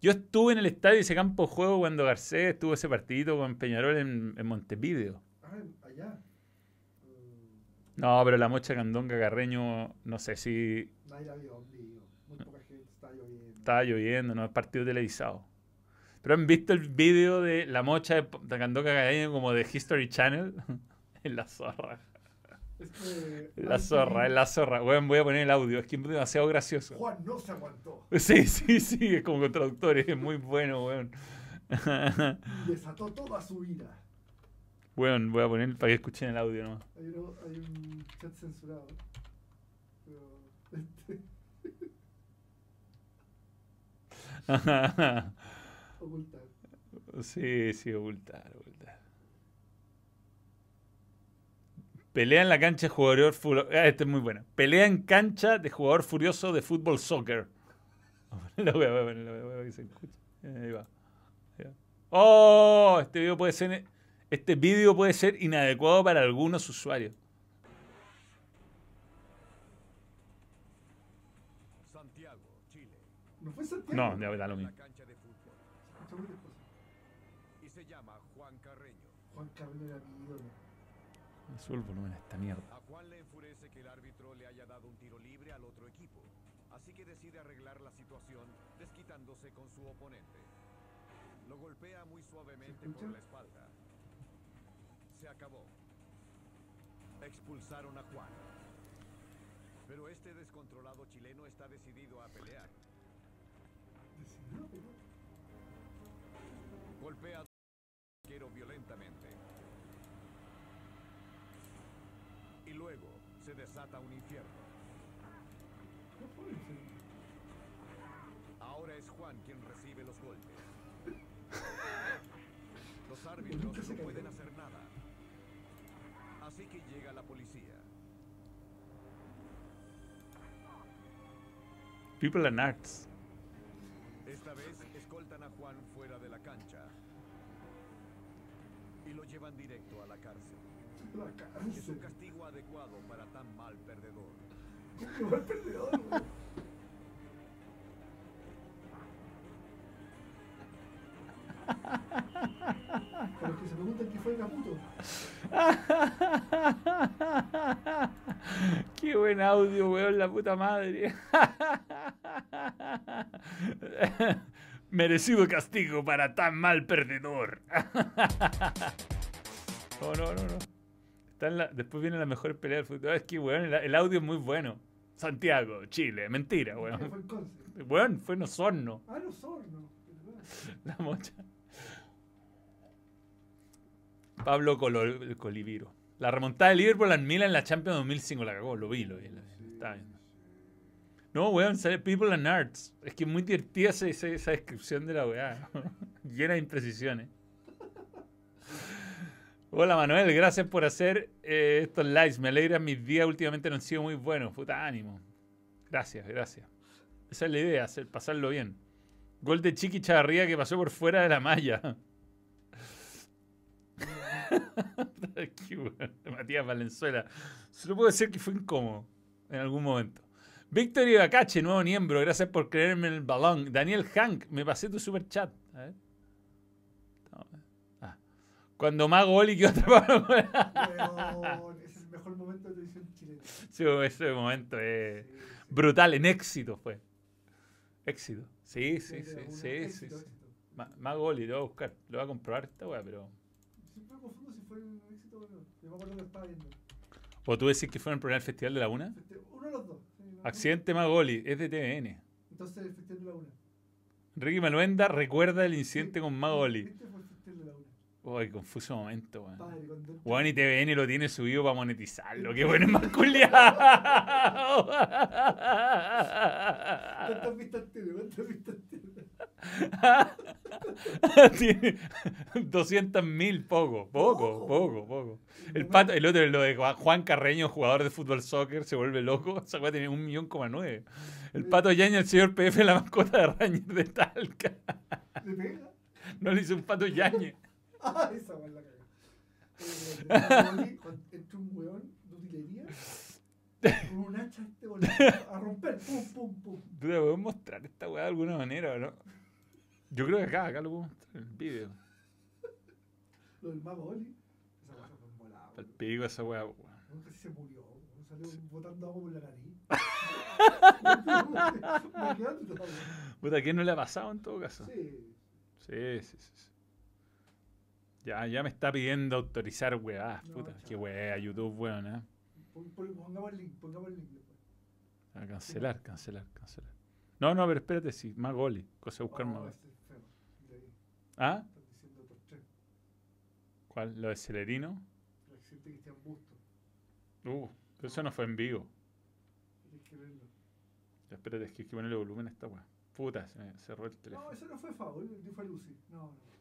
A: Yo estuve en el estadio de ese campo de juego cuando Garcés estuvo ese partidito con Peñarol en, en Montevideo.
B: Ah, allá. Mm,
A: No, pero la mocha Candonga Carreño, no sé si
B: nadie la vio. Muy poca gente, está lloviendo.
A: estaba lloviendo, no es partido televisado. Pero han visto el vídeo de la mocha de, Candonga Carreño como de History Channel en la zorra. La zorra, es la zorra. Weón, voy a poner el audio, es que es demasiado gracioso.
B: Juan no se aguantó.
A: Sí, sí, sí, es como con traductores, es muy bueno, weón.
B: Y desató toda su ira.
A: Weón, voy a poner para que escuchen el audio nomás.
B: Hay, uno- hay un chat censurado. Pero. Ocultar.
A: Sí, sí, ocultar, ocultar. Pelea en la cancha de jugador furioso. Ah, este es muy bueno. Pelea en cancha de jugador furioso de fútbol soccer. Lo voy a poner, lo voy a poner que se escuche. Ahí va. Ahí va. Oh, este video puede ser. Este video puede ser inadecuado para algunos usuarios.
C: Santiago, Chile.
B: ¿No fue Santiago?
A: No, da lo mismo.
C: Juan
B: Carlos mi
A: sube el volumen a esta mierda.
C: A Juan le enfurece que el árbitro le haya dado un tiro libre al otro equipo. Así que decide arreglar la situación desquitándose con su oponente. Lo golpea muy suavemente por la espalda. Se acabó. Expulsaron a Juan. Pero este descontrolado chileno está decidido a pelear. Golpea al arquero violentamente. Y luego se desata un infierno. Ahora es Juan quien recibe los golpes. Los árbitros no pueden hacer nada. Así que llega la policía.
A: People and Arts.
C: Esta vez escoltan a Juan fuera de la cancha. Y lo llevan directo a la cárcel.
B: La
C: Es
B: cárcel.
C: un castigo adecuado para tan mal perdedor.
B: ¿Cómo que va el perdedor, güey? Para los que se preguntan qué fue Caputo.
A: Qué buen audio, weón, la puta madre. Merecido castigo para tan mal perdedor. No, no, no, no. Está en la- después viene la mejor pelea del fútbol. Es que, weón, el, el audio es muy bueno. Santiago, Chile. Mentira,
B: Que fue
A: weón.
B: en.
A: Weón, fue en Osorno.
B: Ah, no, Sorno. ¿verdad?
A: La mocha. Pablo Colo- Coliviro. La remontada de Liverpool al Milan en la Champions 2005. La cagó, lo vi, lo vi. lo vi. Está bien. No, weón, sale People and Arts. Es que es muy divertida esa, esa- esa descripción de la weá. Llena de imprecisiones. Hola Manuel, gracias por hacer eh, estos lives. Me alegran mis días, últimamente no han sido muy buenos. Puta ánimo. Gracias, gracias. Esa es la idea, hacer, pasarlo bien. Gol de Chiqui Chavarría que pasó por fuera de la malla. Matías Valenzuela. Solo puedo decir que fue incómodo en algún momento. Víctor Ibacache, nuevo miembro, gracias por creerme en el balón. Daniel Hank, me pasé tu super chat. A ver. Cuando Mago Oli quedó atrapado.
B: Weón, es el mejor momento de televisión chilena.
A: Sí, ese momento es
B: Sí, sí.
A: brutal, en éxito fue. Éxito. Sí, sí,
B: Sí,
A: sí, sí, sí,
B: éxito,
A: sí.
B: éxito.
A: Ma- Mago Oli, lo voy a buscar. Lo voy a comprobar esta weá, pero.
B: Siempre me confundo si fue un éxito o no. Yo me acuerdo que estaba viendo.
A: O tú decís que fue en el programa del Festival de la Una.
B: Este, Uno de los dos. sí,
A: Accidente Magoli, es de TVN.
B: Entonces el Festival de la Una.
A: Ricky Maluenda recuerda el incidente con Magoli.
B: ¿Viste? Fue el Festival de la Una.
A: Uy, confuso momento, weón.
B: Padre,
A: Weón y TVN lo tiene subido para monetizarlo. Qué bueno es más culiao.
B: ¿Cuántas vistas tiene? ¿Cuántas vistas tiene?
A: Tiene 200 mil, poco, poco,
B: Poco.
A: poco. El pato, el otro, lo de Juan- Carreño, jugador de fútbol soccer, se vuelve loco. Esa weá tiene un millón coma nueve. El pato Yaña, el señor PF, la mascota de Ranger de Talca.
B: ¿Le pega?
A: No le hizo un pato Yañe.
B: Ah, esa weón la cagó. Eh, entra un weón de utilería con un hacha este weón, a romper, pum, pum, pum.
A: ¿Tú te mostrar esta weá de alguna manera o no? Yo creo que acá, acá lo puedo mostrar en el video.
B: Lo del mago Oli, esa cosa fue volada.
A: Al pico esa weá, weón.
B: Nunca se murió, weón, salió botando agua por la nariz.
A: Puta, ¿qué no le ha pasado en todo caso?
B: Sí.
A: Sí, sí, sí. sí. Ya, ya me está pidiendo autorizar weá.
B: No,
A: Puta,
B: chao.
A: qué weá, YouTube, weón, ¿eh?
B: Pon- pon- Pongamos el link, pongamos el link después.
A: A cancelar, cancelar, cancelar. No, no, pero espérate, sí, más goles. Cosa de buscar
B: Oh,
A: más goles.
B: ese es feo. Mira ahí,
A: ¿Ah?
B: están diciendo otros tres.
A: ¿Cuál? ¿Lo de Celerino?
B: El accidente de Cristian Busto.
A: Uh, pero eso no fue en vivo.
B: Tienes que verlo.
A: Ya, espérate, es que hay que ponerle volumen a esta weá. Puta, se me cerró el
B: No,
A: teléfono.
B: eso no fue dio fue Lucy. No, no.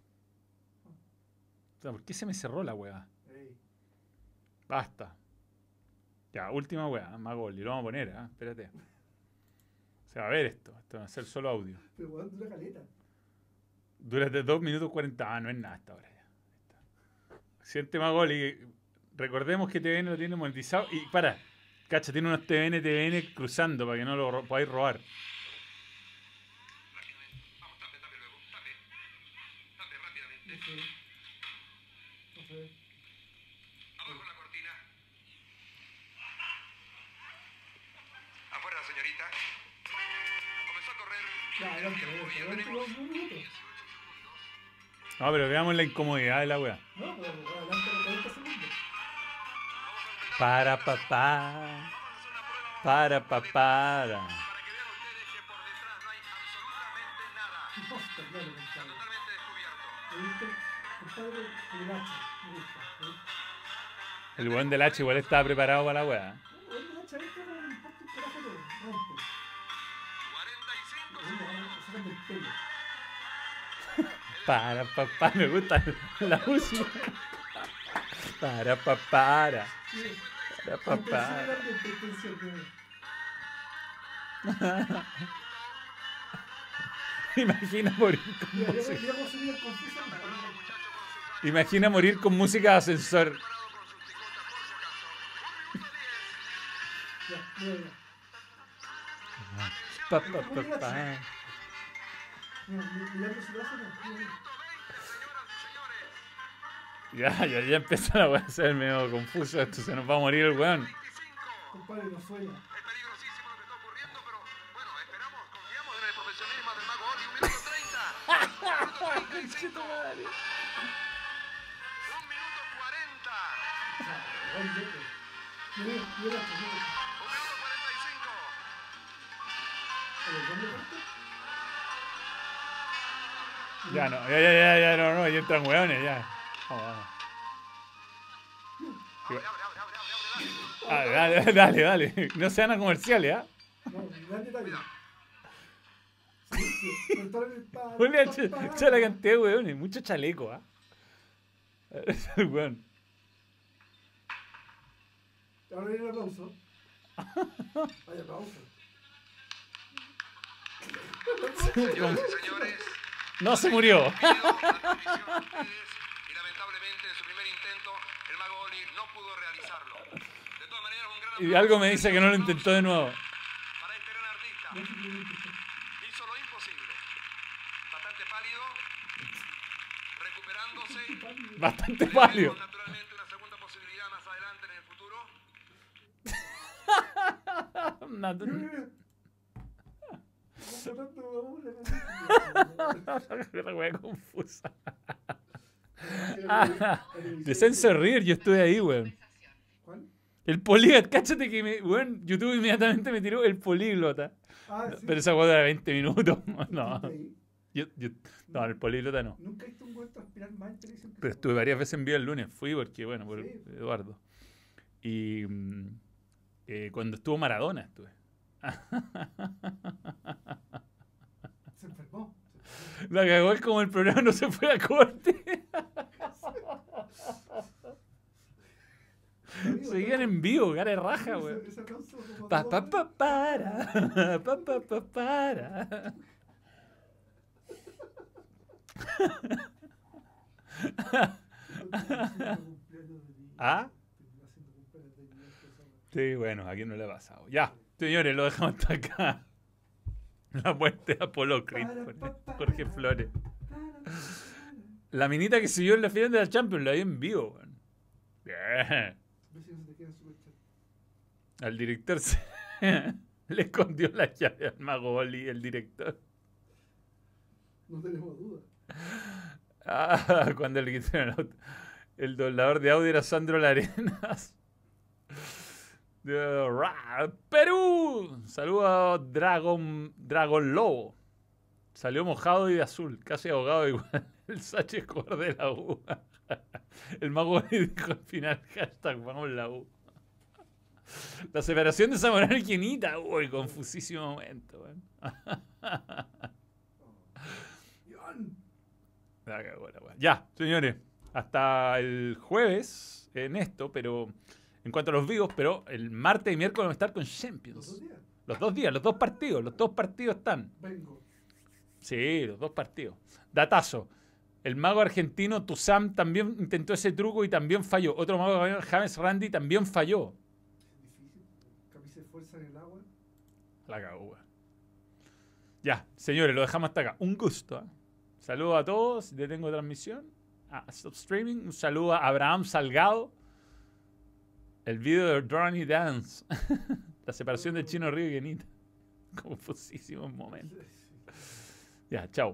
A: ¿Por qué se me cerró la weá? Basta. Ya, última weá, más gol. Y lo vamos a poner, ¿ah? Espérate. Se va a ver esto. Esto va a ser solo audio.
B: Pero weón, dura caleta.
A: Durante 2 minutos 40. Ah, no es nada hasta ahora ya. Siente más gol y recordemos que TVN lo tiene monetizado. Y para, cacha, tiene unos TVN, TVN cruzando para que no lo ro- podáis robar.
D: Vamos,
B: minutos.
A: No, pero veamos la incomodidad de la weá.
B: No, pero adelante los 40 segundos.
A: Para papá. Para papá.
D: Para que vean ustedes que por detrás no hay absolutamente nada.
B: No, está claro,
D: Está
B: compadre.
D: totalmente descubierto.
B: Me gusta, compadre, el
A: weón del H igual estaba preparado para la weá.
B: El del pelo.
A: Para papá, me gusta la música. Para papá.
B: Sí.
A: Para
B: grande.
A: Imagina morir con música. Imagina morir con música de ascensor. Pa, pa, pa, pa.
B: Mira, mi- mirando su brazo, no.
A: Ya, ya, ya empieza la weá a ser medio confuso esto. Se nos va a morir el weón.
B: Compadre, no suena.
D: Es peligrosísimo lo que está ocurriendo, pero bueno, esperamos, confiamos en el profesionalismo del mago Oli. Un minuto 30. Un minuto 35. Un minuto 40.
B: Ah, ay, loco. Mira, mira, mira, mira.
D: Un minuto 45.
B: Oye, ¿dónde corta?
A: Ya no, ya, ya, ya, ya, no, no, ya entran weones, ya. Vamos, vamos.
D: Abre, abre, abre, abre, abre, abre.
A: Ah, dale, dale, dale. No sean a comerciales, ¿ah?
B: Pa-
A: che, la cantidad de weones. Mucho chaleco, ¿ah? Es el weón.
B: Ahora viene el aplauso. Hay aplauso.
D: Señoras y señores,
A: No se murió.
D: y lamentablemente en su primer intento el mago Oli no pudo realizarlo. De todas maneras, un gran
A: Y algo me dice que no lo intentó de nuevo.
D: para este gran artista. Hizo lo imposible. Bastante pálido, recuperándose.
A: Bastante pálido.
D: Naturalmente una segunda posibilidad más adelante en el futuro.
A: Una-
B: Mira, mira. Vamos tratando de vamos a la
A: wea confusa.
B: música.
A: Descenso yo estuve ahí, weón. El políglota, cáchate que me, weón, YouTube inmediatamente me tiró el políglota.
B: Ah, sí.
A: Pero esa weá era 20 minutos. No, yo, yo, no, el políglota no.
B: Nunca he visto un güey transpirar más en televisión.
A: Pero estuve varias veces en vivo el lunes, fui porque, bueno, por
B: Sí.
A: Eduardo. Y mm, eh, cuando estuvo Maradona estuve.
B: Güey. Se enfermó.
A: La cagó es como el programa no se fue a corte. Seguían en vivo, cara de raja,
B: como
A: Pa, pa, pa, para. Pa, pa, pa, para. ¿Ah? Sí, bueno, aquí no le ha pasado. Ya, señores, lo dejamos hasta acá. La muerte de Apolo Creed, Jorge Flores. La minita que siguió en la final de la Champions la vi en vivo, weón. Bien. Al director se le escondió la llave al mago Oli, el director.
B: No tenemos duda.
A: Ah, cuando le quitaron el auto. El doblador de audio era Sandro Larenas. Perú. Saludos Dragon, Dragon Lobo. Salió mojado y de azul, casi ahogado igual. El Sánchez Escobar de la U. El mago dijo al final, hashtag vamos la U. La separación de Zamorano y. Uy, confusísimo momento. Ya, señores. Hasta el jueves en esto, pero en cuanto a los vivos, pero el martes y miércoles vamos a estar con
B: los
A: Champions.
B: dos días.
A: Los dos días, los dos partidos, los dos partidos están.
B: Vengo.
A: Sí, los dos partidos. Datazo. El mago argentino Tuzam también intentó ese truco y también falló. Otro mago, James Randy, también falló.
B: Difícil. Fuerza en el agua.
A: La cagó. Ya, señores, lo dejamos hasta acá. Un gusto. ¿eh? Saludos a todos. Detengo transmisión. A Stop Streaming. Un saludo a Abraham Salgado. El video de Ronnie Dance. La separación de Chino Río y Genita. Confusísimo momento. Ya, chao.